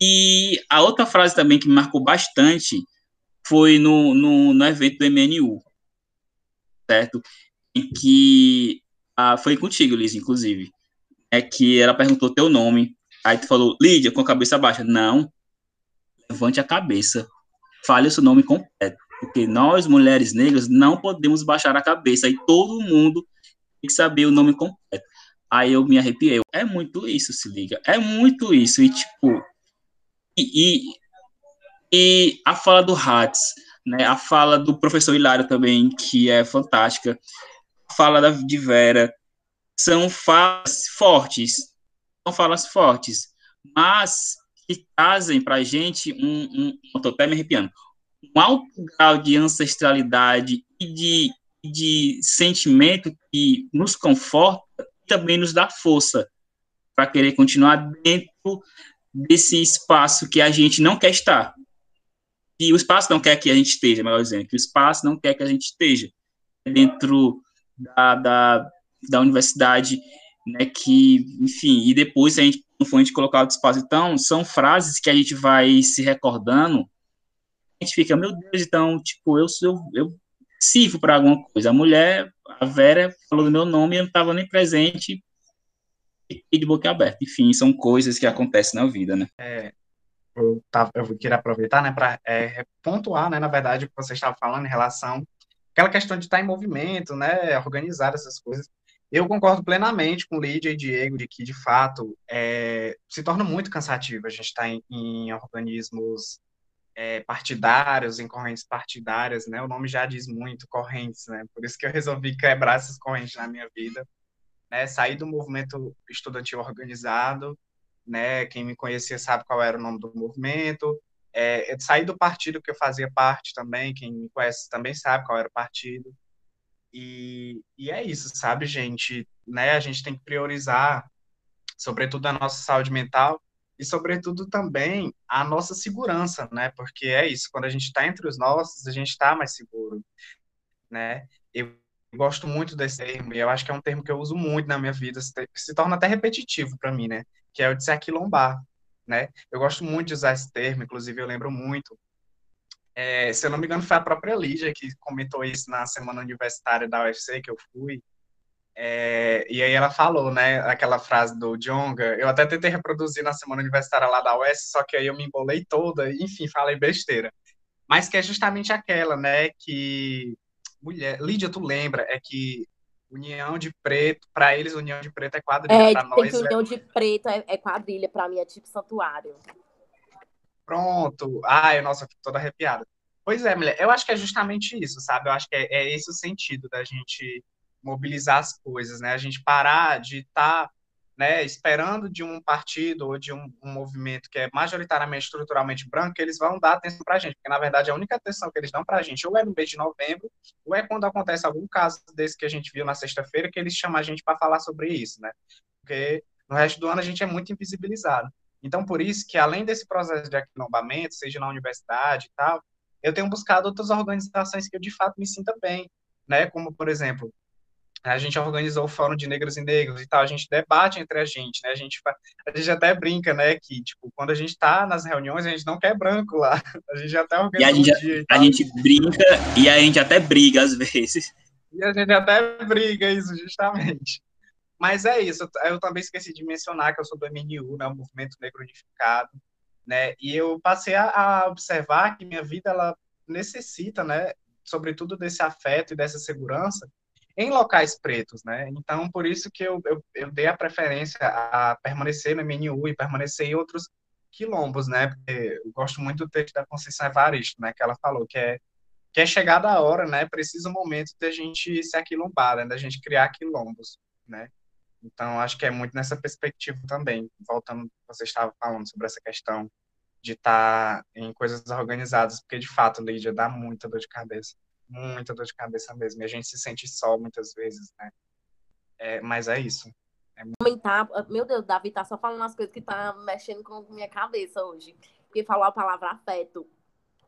E a outra frase também que me marcou bastante foi no, no, no evento do MNU, certo? Em que ah, foi contigo, Liz, inclusive é que ela perguntou teu nome. Aí tu falou, Lídia, com a cabeça baixa. Não. Levante a cabeça. Fale o seu nome completo. Porque nós, mulheres negras, não podemos baixar a cabeça. E todo mundo tem que saber o nome completo. Aí eu me arrepiei. É muito isso, se liga. É muito isso. E, tipo. E, e, e a fala do Hatz, né? A fala do professor Hilário também, que é fantástica. A fala da, de Vera, são falas fortes, são falas fortes, mas que trazem para a gente um, um, até me arrepiando, um alto grau de ancestralidade e de, de sentimento que nos conforta e também nos dá força para querer continuar dentro desse espaço que a gente não quer estar. E o espaço não quer que a gente esteja, melhor dizendo, que o espaço não quer que a gente esteja dentro da, da, da universidade, né, que, enfim, e depois, a gente não for a gente colocar o espaço, então, são frases que a gente vai se recordando, a gente fica, meu Deus, então, tipo, eu, eu, eu sirvo para alguma coisa. A mulher, a Vera, falou do meu nome, eu não estava nem presente, e de boca aberta. Enfim, são coisas que acontecem na vida, né? É, eu, tava, eu queria aproveitar, né, para é, pontuar, né, na verdade, o que você estava falando em relação aquela questão de estar em movimento, né, organizar essas coisas. Eu concordo plenamente com Lídia e Diego de que, de fato, é, se torna muito cansativo a gente estar em, em organismos é, partidários, em correntes partidárias, né? O nome já diz muito, correntes, né? Por isso que eu resolvi quebrar essas correntes na minha vida, né? Sair do movimento estudantil organizado, né? Quem me conhecia sabe qual era o nome do movimento. É sair do partido que eu fazia parte também, quem me conhece também sabe qual era o partido. E, e é isso, sabe, gente? Né? A gente tem que priorizar, sobretudo, a nossa saúde mental e, sobretudo, também a nossa segurança, né? Porque é isso, quando a gente está entre os nossos, a gente está mais seguro, né? Eu gosto muito desse termo, e eu acho que é um termo que eu uso muito na minha vida, se, se torna até repetitivo para mim, né? Que é o de se aquilombar, né? Eu gosto muito de usar esse termo, inclusive eu lembro muito é, se eu não me engano, foi a própria Lígia que comentou isso na semana universitária da UFC que eu fui. É, e aí ela falou, né, aquela frase do Jonga. Eu até tentei reproduzir na semana universitária lá da UES, só que aí eu me embolei toda, enfim, falei besteira. Mas que é justamente aquela, né, que mulher, Lídia, tu lembra, é que união de preto, para eles união de preto é quadrilha, é, para nós que união é... de preto é, é quadrilha, para mim é tipo santuário. Pronto. Ai, nossa, fico toda arrepiada. Pois é, mulher, eu acho que é justamente isso, sabe? Eu acho que é, é esse o sentido da gente mobilizar as coisas, né? A gente parar de estar tá, né, esperando de um partido ou de um, um, movimento que é majoritariamente estruturalmente branco, que eles vão dar atenção para gente, porque na verdade a única atenção que eles dão para a gente ou é no mês de novembro, ou é quando acontece algum caso desse que a gente viu na sexta-feira, que eles chamam a gente para falar sobre isso, né? Porque no resto do ano a gente é muito invisibilizado. Então, por isso que, além desse processo de aquilombamento, seja na universidade e tal, eu tenho buscado outras organizações que eu, de fato, me sinta bem, né? Como, por exemplo, a gente organizou o Fórum de Negros e Negros e tal, a gente debate entre a gente, né? A gente, a gente até brinca, né, que, tipo, quando a gente está nas reuniões, a gente não quer branco lá. A gente até organiza e a gente, um dia A gente brinca e a gente até briga às vezes. E a gente até briga, isso, justamente. Mas é isso, eu também esqueci de mencionar que eu sou do MNU, né, o Movimento Negro Unificado, né, e eu passei a, a observar que minha vida, ela necessita, né, sobretudo desse afeto e dessa segurança em locais pretos, né, então por isso que eu, eu, eu dei a preferência a permanecer no MNU e permanecer em outros quilombos, né, porque eu gosto muito do texto da Conceição Evaristo, né, que ela falou que é que é chegada a hora, né, precisa o momento de a gente se aquilombar, né, da gente criar quilombos, né, então, acho que é muito nessa perspectiva também, voltando você estava falando sobre essa questão de estar tá em coisas organizadas, porque de fato, Lídia, dá muita dor de cabeça, muita dor de cabeça mesmo, e a gente se sente só muitas vezes, né? É, mas é isso. É muito... Meu Deus, Davi tá só falando as coisas que tá mexendo com minha cabeça hoje. Porque falou a palavra afeto.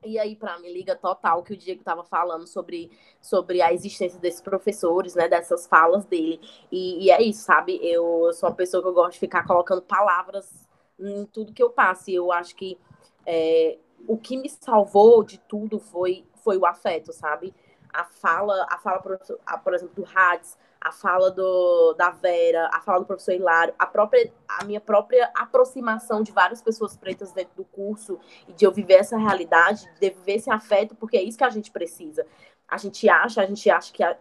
E aí, para mim, liga total que o Diego estava falando sobre, sobre a existência desses professores, né? Dessas falas dele. E, e, é isso, sabe? Eu sou uma pessoa que eu gosto de ficar colocando palavras em tudo que eu passo. E eu acho que é, o que me salvou de tudo foi, foi o afeto, sabe? A fala, a fala, por exemplo, do Hades, a fala do, da Vera, a fala do professor Hilário, a, própria, a minha própria aproximação de várias pessoas pretas dentro do curso e de eu viver essa realidade, de viver esse afeto, porque é isso que a gente precisa. A gente acha, a gente acha que a,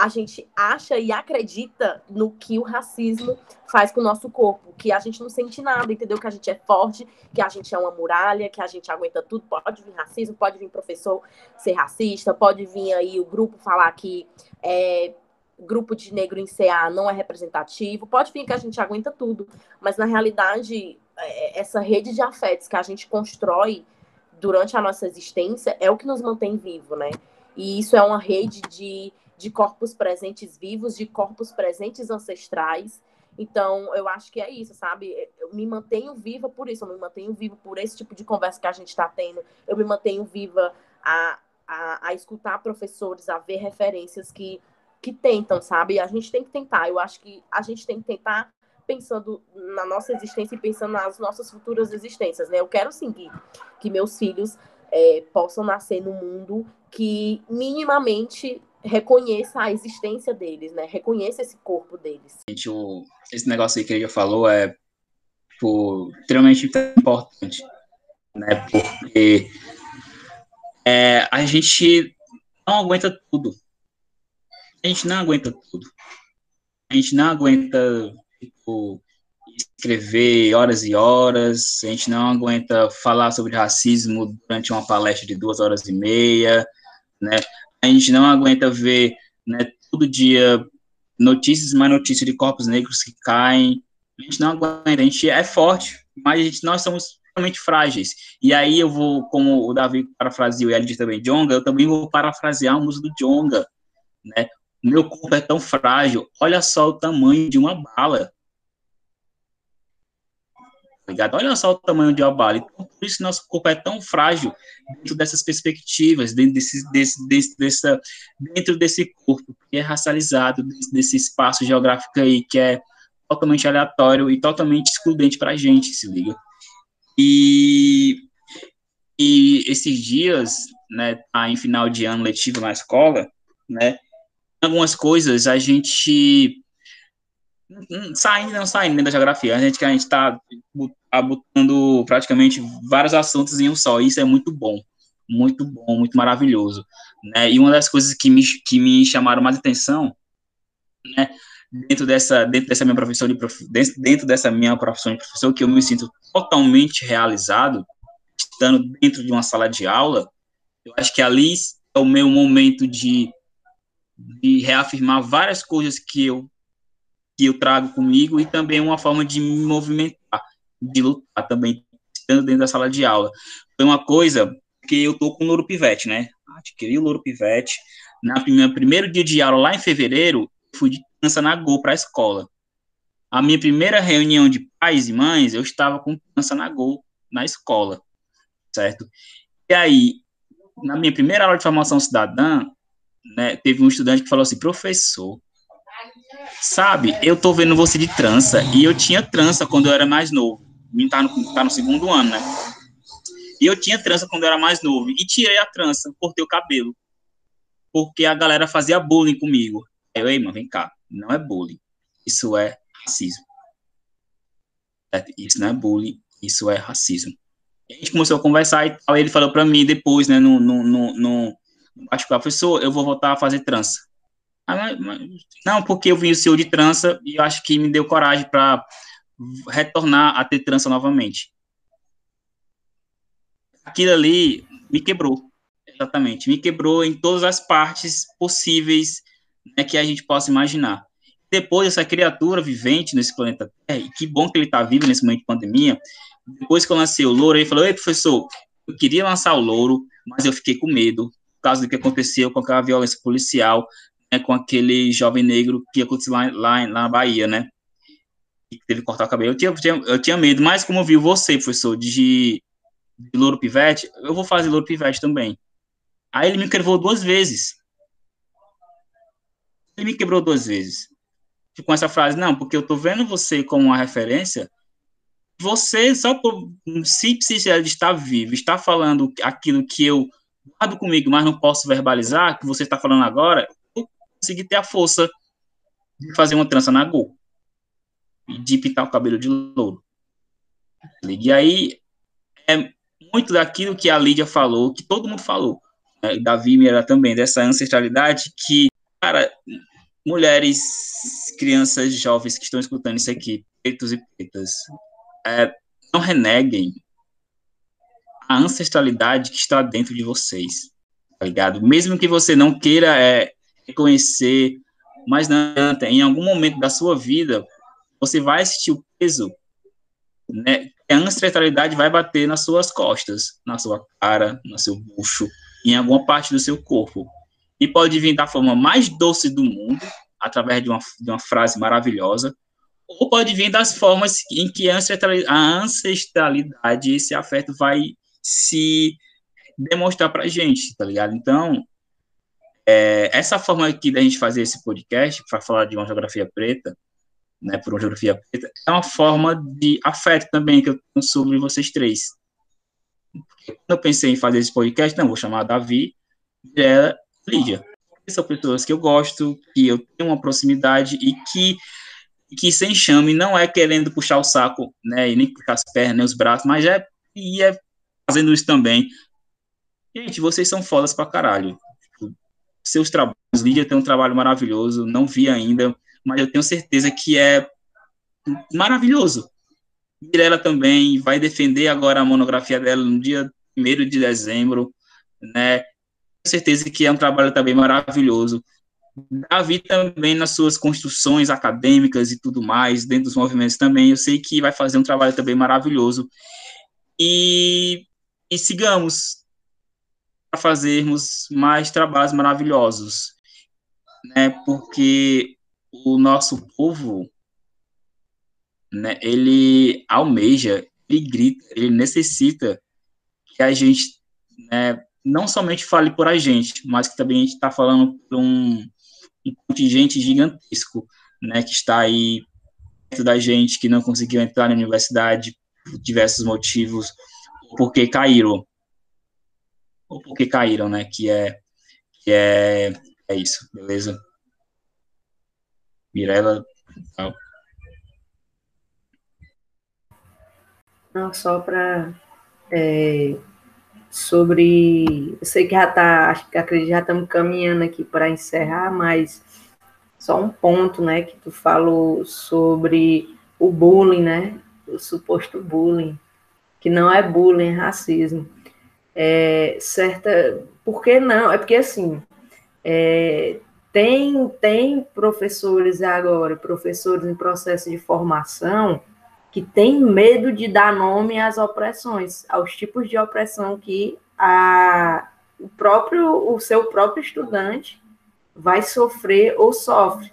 a gente acha e acredita no que o racismo faz com o nosso corpo, que a gente não sente nada, entendeu? Que a gente é forte, que a gente é uma muralha, que a gente aguenta tudo. Pode vir racismo, pode vir professor ser racista, pode vir aí o grupo falar que é, grupo de negro em CA não é representativo, pode vir que a gente aguenta tudo, mas na realidade, é, essa rede de afetos que a gente constrói durante a nossa existência é o que nos mantém vivo, né? E isso é uma rede de, de corpos presentes vivos, de corpos presentes ancestrais. Então, eu acho que é isso, sabe? Eu me mantenho viva por isso, eu me mantenho viva por esse tipo de conversa que a gente está tendo, eu me mantenho viva a, a, a escutar professores, a ver referências que que tentam, sabe? A gente tem que tentar. Eu acho que a gente tem que tentar pensando na nossa existência e pensando nas nossas futuras existências, né? Eu quero seguir que meus filhos é, possam nascer num mundo que minimamente reconheça a existência deles, né? Reconheça esse corpo deles. Gente, o, esse negócio aí que ele já falou é tipo, extremamente importante, né? Porque é, a gente não aguenta tudo. A gente não aguenta tudo. A gente não aguenta tipo, escrever horas e horas, a gente não aguenta falar sobre racismo durante uma palestra de duas horas e meia, né? A gente não aguenta ver, né, todo dia notícias mais notícias de corpos negros que caem. A gente não aguenta, a gente é forte, mas gente, nós somos realmente frágeis. E aí eu vou, como o Davi parafraseou e ele diz também Jonga, eu também vou parafrasear a música do Jonga, né? Meu corpo é tão frágil, olha só o tamanho de uma bala ligado? Olha só o tamanho de uma bala. Então, por isso nosso corpo é tão frágil dentro dessas perspectivas, dentro desse, desse, desse, dessa, dentro desse corpo que é racializado, desse espaço geográfico aí que é totalmente aleatório e totalmente excludente para a gente, se liga. E, e esses dias, né, tá em final de ano letivo na escola, né, algumas coisas a gente saindo não saindo da geografia, a gente que a gente está Tá botando praticamente vários assuntos em um só. Isso é muito bom, muito bom, muito maravilhoso. Né? E uma das coisas que me, que me chamaram mais atenção, né, dentro dessa, dentro dessa minha profissão de prof, dentro dessa minha profissão de professor, que eu me sinto totalmente realizado, estando dentro de uma sala de aula, eu acho que ali é o meu momento de, de reafirmar várias coisas que eu que eu trago comigo e também uma forma de me movimentar de lutar também, estando dentro da sala de aula. Foi uma coisa que eu tô com o Louro Pivete, né? Adquiri o Louro Pivete. Na primeira, primeiro dia de aula, lá em fevereiro, fui de criança na Gol para a escola. A minha primeira reunião de pais e mães, eu estava com criança na Gol na escola, certo? E aí, na minha primeira aula de formação cidadã, né, teve um estudante que falou assim, professor, sabe, eu tô vendo você de trança, e eu tinha trança quando eu era mais novo tá no, tá no segundo ano, né? E eu tinha trança quando eu era mais novo. E tirei a trança, cortei o cabelo. Porque a galera fazia bullying comigo. Eu, ei, mano, vem cá. Não é bullying. Isso é racismo. Isso não é bullying, isso é racismo. A gente começou a conversar e tal. Ele falou pra mim depois, né, no, no, no, no particular, professor, eu vou voltar a fazer trança. Ah, não, porque eu vi o senhor de trança e acho que me deu coragem para retornar a ter trança novamente. Aquilo ali me quebrou, exatamente, me quebrou em todas as partes possíveis né, que a gente possa imaginar. Depois, essa criatura vivente nesse planeta Terra, e que bom que ele está vivo nesse momento de pandemia, depois que eu lancei o louro, ele falou, ei, professor, eu queria lançar o louro, mas eu fiquei com medo, causa do que aconteceu com aquela violência policial, né, com aquele jovem negro que aconteceu lá, lá, lá na Bahia, né? teve que cortar o cabelo. Eu tinha, eu tinha, medo, mas como eu vi você, professor, de, de louro pivete, eu vou fazer louro pivete também. Aí ele me quebrou duas vezes. Ele me quebrou duas vezes. Com essa frase, não, porque eu tô vendo você como uma referência. Você, só por simples de estar vivo, está falando aquilo que eu guardo comigo, mas não posso verbalizar, que você está falando agora, eu consegui ter a força de fazer uma trança na Gol de pintar o cabelo de louro. E aí é muito daquilo que a Lídia falou, que todo mundo falou, né? Davi Mira também, dessa ancestralidade que, cara, mulheres, crianças, jovens que estão escutando isso aqui, pretos e pretas, é, não reneguem a ancestralidade que está dentro de vocês, tá ligado? Mesmo que você não queira é, reconhecer, mas não em algum momento da sua vida, você vai assistir o peso, né? A ancestralidade vai bater nas suas costas, na sua cara, no seu bucho, em alguma parte do seu corpo. E pode vir da forma mais doce do mundo, através de uma, de uma frase maravilhosa, ou pode vir das formas em que a ancestralidade, esse afeto vai se demonstrar pra gente, tá ligado? Então, é, essa forma aqui da gente fazer esse podcast, para falar de uma geografia preta, né, por uma geografia preta, é uma forma de afeto também que eu tenho sobre vocês três. Quando eu pensei em fazer esse podcast, não, vou chamar a Davi e ela, Lídia. são pessoas que eu gosto, que eu tenho uma proximidade e que que sem chame não é querendo puxar o saco, né, e nem puxar as pernas, nem os braços, mas é e é fazendo isso também. Gente, vocês são fodas pra caralho. Seus trabalhos, Lídia tem um trabalho maravilhoso, não vi ainda, mas eu tenho certeza que é maravilhoso. Mirella também vai defender agora a monografia dela no dia 1 de dezembro, né? Tenho certeza que é um trabalho também maravilhoso. Davi também nas suas construções acadêmicas e tudo mais, dentro dos movimentos também, eu sei que vai fazer um trabalho também maravilhoso. E, e sigamos para fazermos mais trabalhos maravilhosos, né? Porque o nosso povo, né, ele almeja, ele grita, ele necessita que a gente né, não somente fale por a gente, mas que também a gente está falando por um, um contingente gigantesco, né, que está aí perto da gente, que não conseguiu entrar na universidade por diversos motivos, porque caíram, ou porque caíram, né, que é, que é, é isso, beleza? Mirella, tal. Não, só para é, sobre. Eu sei que já está, acho que acredito já estamos caminhando aqui para encerrar, mas só um ponto, né, que tu falou sobre o bullying, né, o suposto bullying, que não é bullying, é racismo. É, certa, por que não? É porque assim, é, tem, tem professores agora, professores em processo de formação, que tem medo de dar nome às opressões, aos tipos de opressão que a, o próprio o seu próprio estudante vai sofrer ou sofre.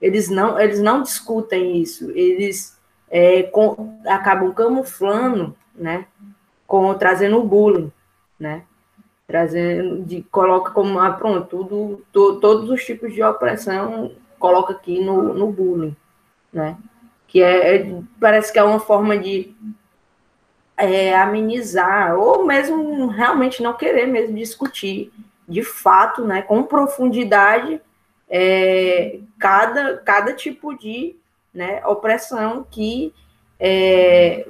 Eles não eles não discutem isso, eles é, com, acabam camuflando, né, trazendo o bullying, né, trazendo de coloca como ah, pronto tudo to, todos os tipos de opressão coloca aqui no, no bullying, né? Que é, é, parece que é uma forma de é, amenizar, ou mesmo realmente não querer mesmo discutir de fato, né, com profundidade, é, cada, cada tipo de né, opressão que é,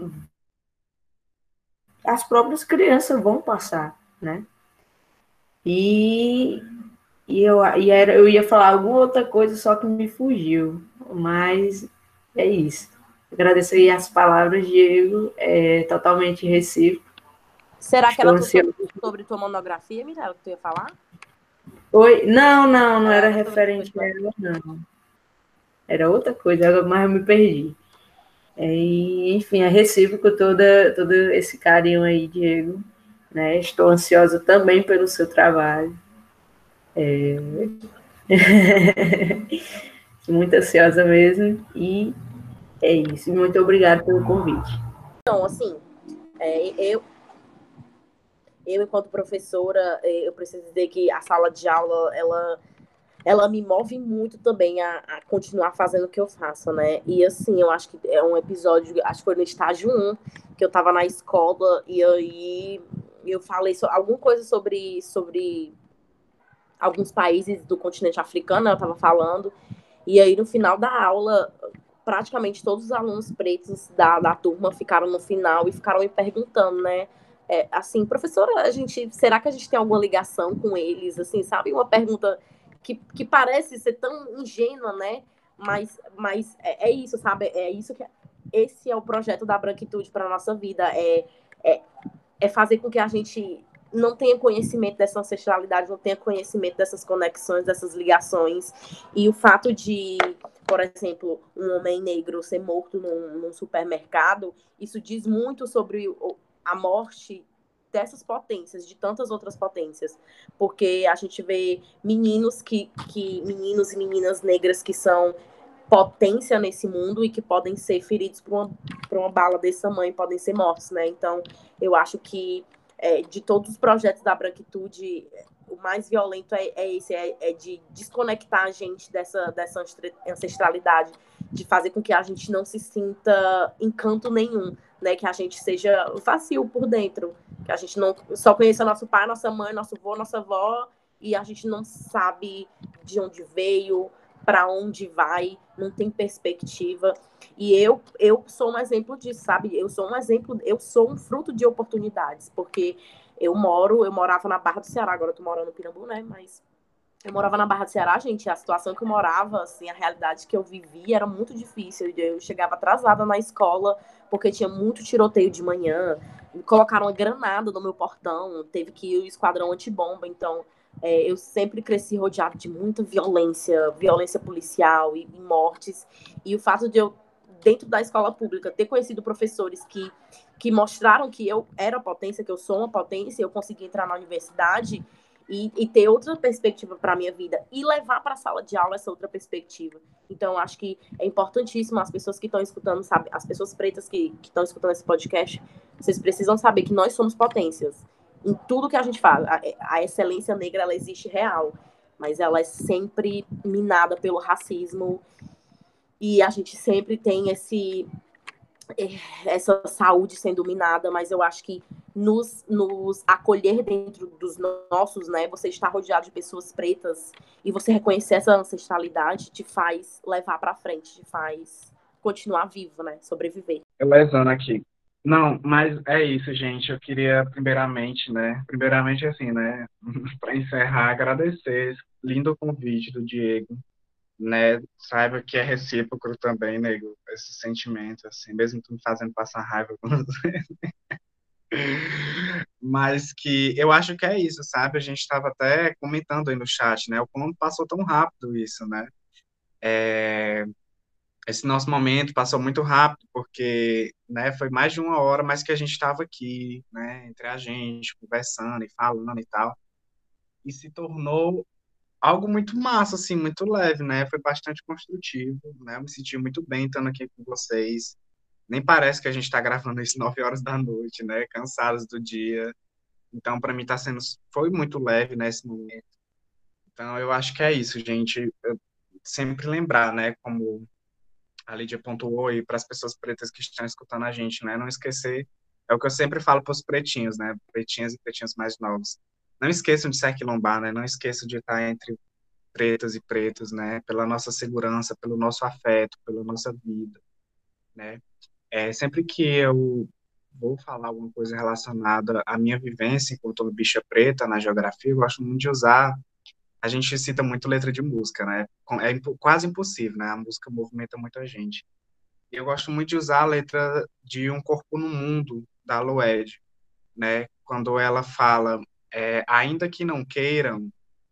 as próprias crianças vão passar, né? E, e, eu, e era, eu ia falar alguma outra coisa, só que me fugiu, mas é isso. Agradeço aí as palavras, Diego, é totalmente recíproco. Será que ela sobre, sobre tua monografia, Mirella, que tu ia falar? Oi? Não, não, não era referente a ela, não. Era outra coisa, mas eu me perdi. É, enfim, é recíproco toda, todo esse carinho aí, Diego. Né? Estou ansiosa também pelo seu trabalho. É... Muito ansiosa mesmo. E é isso. Muito obrigada pelo convite. Então, assim, é, eu, eu, enquanto professora, é, eu preciso dizer que a sala de aula, ela, ela me move muito também a, a, continuar fazendo o que eu faço, né? E assim, eu acho que é um episódio, acho que foi no estágio 1, que eu tava na escola, e aí eu falei so, alguma coisa sobre, sobre alguns países do continente africano, eu tava falando, e aí no final da aula, praticamente todos os alunos pretos da, da turma ficaram no final e ficaram me perguntando, né? É, assim, professora, a gente, será que a gente tem alguma ligação com eles? Assim, sabe? Uma pergunta que, que parece ser tão ingênua, né? Mas, mas é, é isso, sabe? É isso que esse é o projeto da branquitude para nossa vida. É, é, é fazer com que a gente não tenha conhecimento dessa ancestralidade, não tenha conhecimento dessas conexões, dessas ligações. E o fato de, por exemplo, um homem negro ser morto num, num supermercado, isso diz muito sobre a morte dessas potências, de tantas outras potências, porque a gente vê meninos que, que meninos e meninas negras que são potência nesse mundo e que podem ser feridos por uma, por uma bala desse tamanho, podem ser mortos, né? Então, eu acho que é, de todos os projetos da branquitude, o mais violento é, é esse, é, é, de desconectar a gente dessa, dessa ancestralidade, de fazer com que a gente não se sinta encanto nenhum, né? Que a gente seja vazio por dentro, a gente não só conheça nosso pai, nossa mãe, nosso avô, nossa avó, e a gente não sabe de onde veio, para onde vai, não tem perspectiva. E eu, eu sou um exemplo disso, sabe? Eu sou um exemplo, eu sou um fruto de oportunidades, porque eu moro, eu morava na Barra do Ceará, agora eu tô morando no Pirambu, né? Mas eu morava na Barra do Ceará, gente, a situação que eu morava, assim, a realidade que eu vivia era muito difícil. Eu chegava atrasada na escola porque tinha muito tiroteio de manhã, colocaram uma granada no meu portão, teve que ir o esquadrão antibomba, então é, eu sempre cresci rodeado de muita violência, violência policial e, e, mortes. E o fato de eu, dentro da escola pública, ter conhecido professores que, que mostraram que eu era potência, que eu sou uma potência, eu consegui entrar na universidade e, e ter outra perspectiva para a minha vida e levar para a sala de aula essa outra perspectiva. Então, acho que é importantíssimo as pessoas que estão escutando, sabe, as pessoas pretas que estão escutando esse podcast, vocês precisam saber que nós somos potências em tudo que a gente faz. A, a excelência negra ela existe real, mas ela é sempre minada pelo racismo e a gente sempre tem esse essa saúde sendo minada, mas eu acho que nos, nos acolher dentro dos nossos, né? Você estar rodeado de pessoas pretas e você reconhecer essa ancestralidade te faz levar para frente, te faz continuar vivo, né? Sobreviver. Lesando aqui, não, mas é isso, gente. Eu queria, primeiramente, né? Primeiramente, assim, né? Para encerrar, agradecer esse lindo convite do Diego, né? Saiba que é recíproco também, nego, esse sentimento, assim, mesmo tu me fazendo passar raiva com você. Mas que eu acho que é isso, sabe? A gente estava até comentando aí no chat, né? O como passou tão rápido isso, né? É, esse nosso momento passou muito rápido, porque né, foi mais de uma hora, mas que a gente estava aqui, né, entre a gente, conversando e falando e tal. E se tornou algo muito massa, assim, muito leve, né? Foi bastante construtivo, né? Eu me senti muito bem estando aqui com vocês. Nem parece que a gente está gravando isso 9 horas da noite, né? Cansados do dia. Então, para mim, tá sendo. Foi muito leve nesse momento. Então, eu acho que é isso, gente. Eu sempre lembrar, né? Como a Lídia pontuou e para as pessoas pretas que estão escutando a gente, né? Não esquecer, é o que eu sempre falo para os pretinhos, né? Pretinhas e pretinhos mais novos. Não esqueçam de ser quilombar, né? Não esqueçam de estar entre pretas e pretos, né? Pela nossa segurança, pelo nosso afeto, pela nossa vida, né? É, sempre que eu vou falar alguma coisa relacionada à minha vivência enquanto bicha preta na geografia, eu gosto muito de usar a gente cita muito letra de música, né? É imp quase impossível, né? A música movimenta muita gente. E eu gosto muito de usar a letra de Um Corpo no Mundo, da Loed, né? Quando ela fala, é, ainda que não queiram,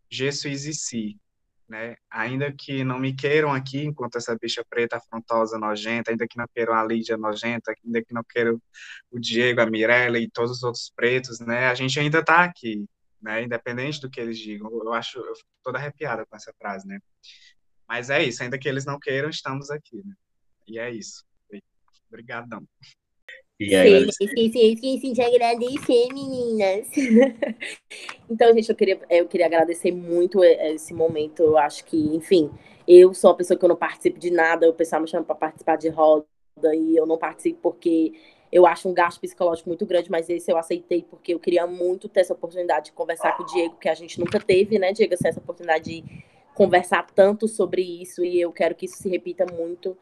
Jesus e si, né? Ainda que não me queiram aqui, enquanto essa bicha preta afrontosa, nojenta, ainda que não queiram a Lídia nojenta, ainda que não queiram o Diego, a Mirella e todos os outros pretos, né? A gente ainda tá aqui, né? Independente do que eles digam. Eu acho, eu fico toda arrepiada com essa frase, né? Mas é isso, ainda que eles não queiram, estamos aqui, né? E é isso. Obrigadão. E aí, sim, sim, sim, esqueci de agradecer, meninas. então, gente, eu queria, eu queria agradecer muito esse momento. Eu acho que, enfim, eu sou uma pessoa que eu não participo de nada, o pessoal me chama para participar de roda e eu não participo porque eu acho um gasto psicológico muito grande, mas esse eu aceitei porque eu queria muito ter essa oportunidade de conversar com o Diego, que a gente nunca teve, né, Diego, essa oportunidade de conversar tanto sobre isso e eu quero que isso se repita muito.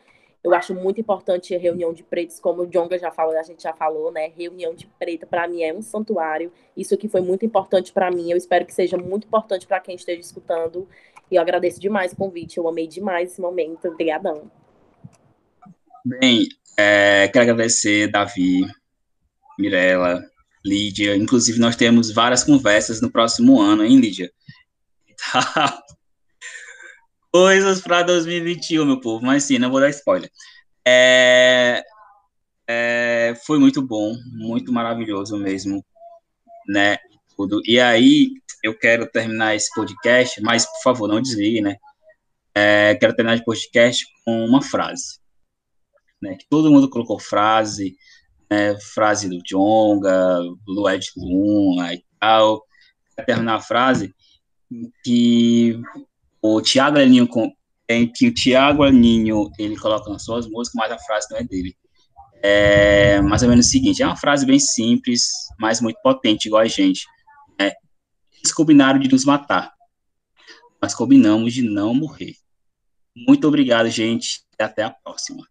Eu acho muito importante a reunião de pretos, como o Jonga já falou, a gente já falou, né? Reunião de preta para mim é um santuário. Isso aqui foi muito importante para mim. Eu espero que seja muito importante para quem esteja escutando. E eu agradeço demais o convite. Eu amei demais esse momento. Obrigadão. Bem, é, quero agradecer Davi, Mirella, Lídia. Inclusive, nós temos várias conversas no próximo ano, hein, Lídia? Tá. Coisas para 2021, meu povo. Mas sim, não vou dar spoiler. É, é, foi muito bom, muito maravilhoso mesmo, né? Tudo. E aí, eu quero terminar esse podcast, mas por favor, não desligue, né? É, quero terminar esse podcast com uma frase né, que todo mundo colocou frase, né, frase do Jonga, Lued Luna e tal, para terminar a frase, que o Tiago Aninho, em que o Tiago Aninho, ele coloca nas suas músicas, mas a frase não é dele. É mais ou menos o seguinte, é uma frase bem simples, mas muito potente, igual a gente. Né? Eles combinaram de nos matar, mas combinamos de não morrer. Muito obrigado, gente, e até a próxima.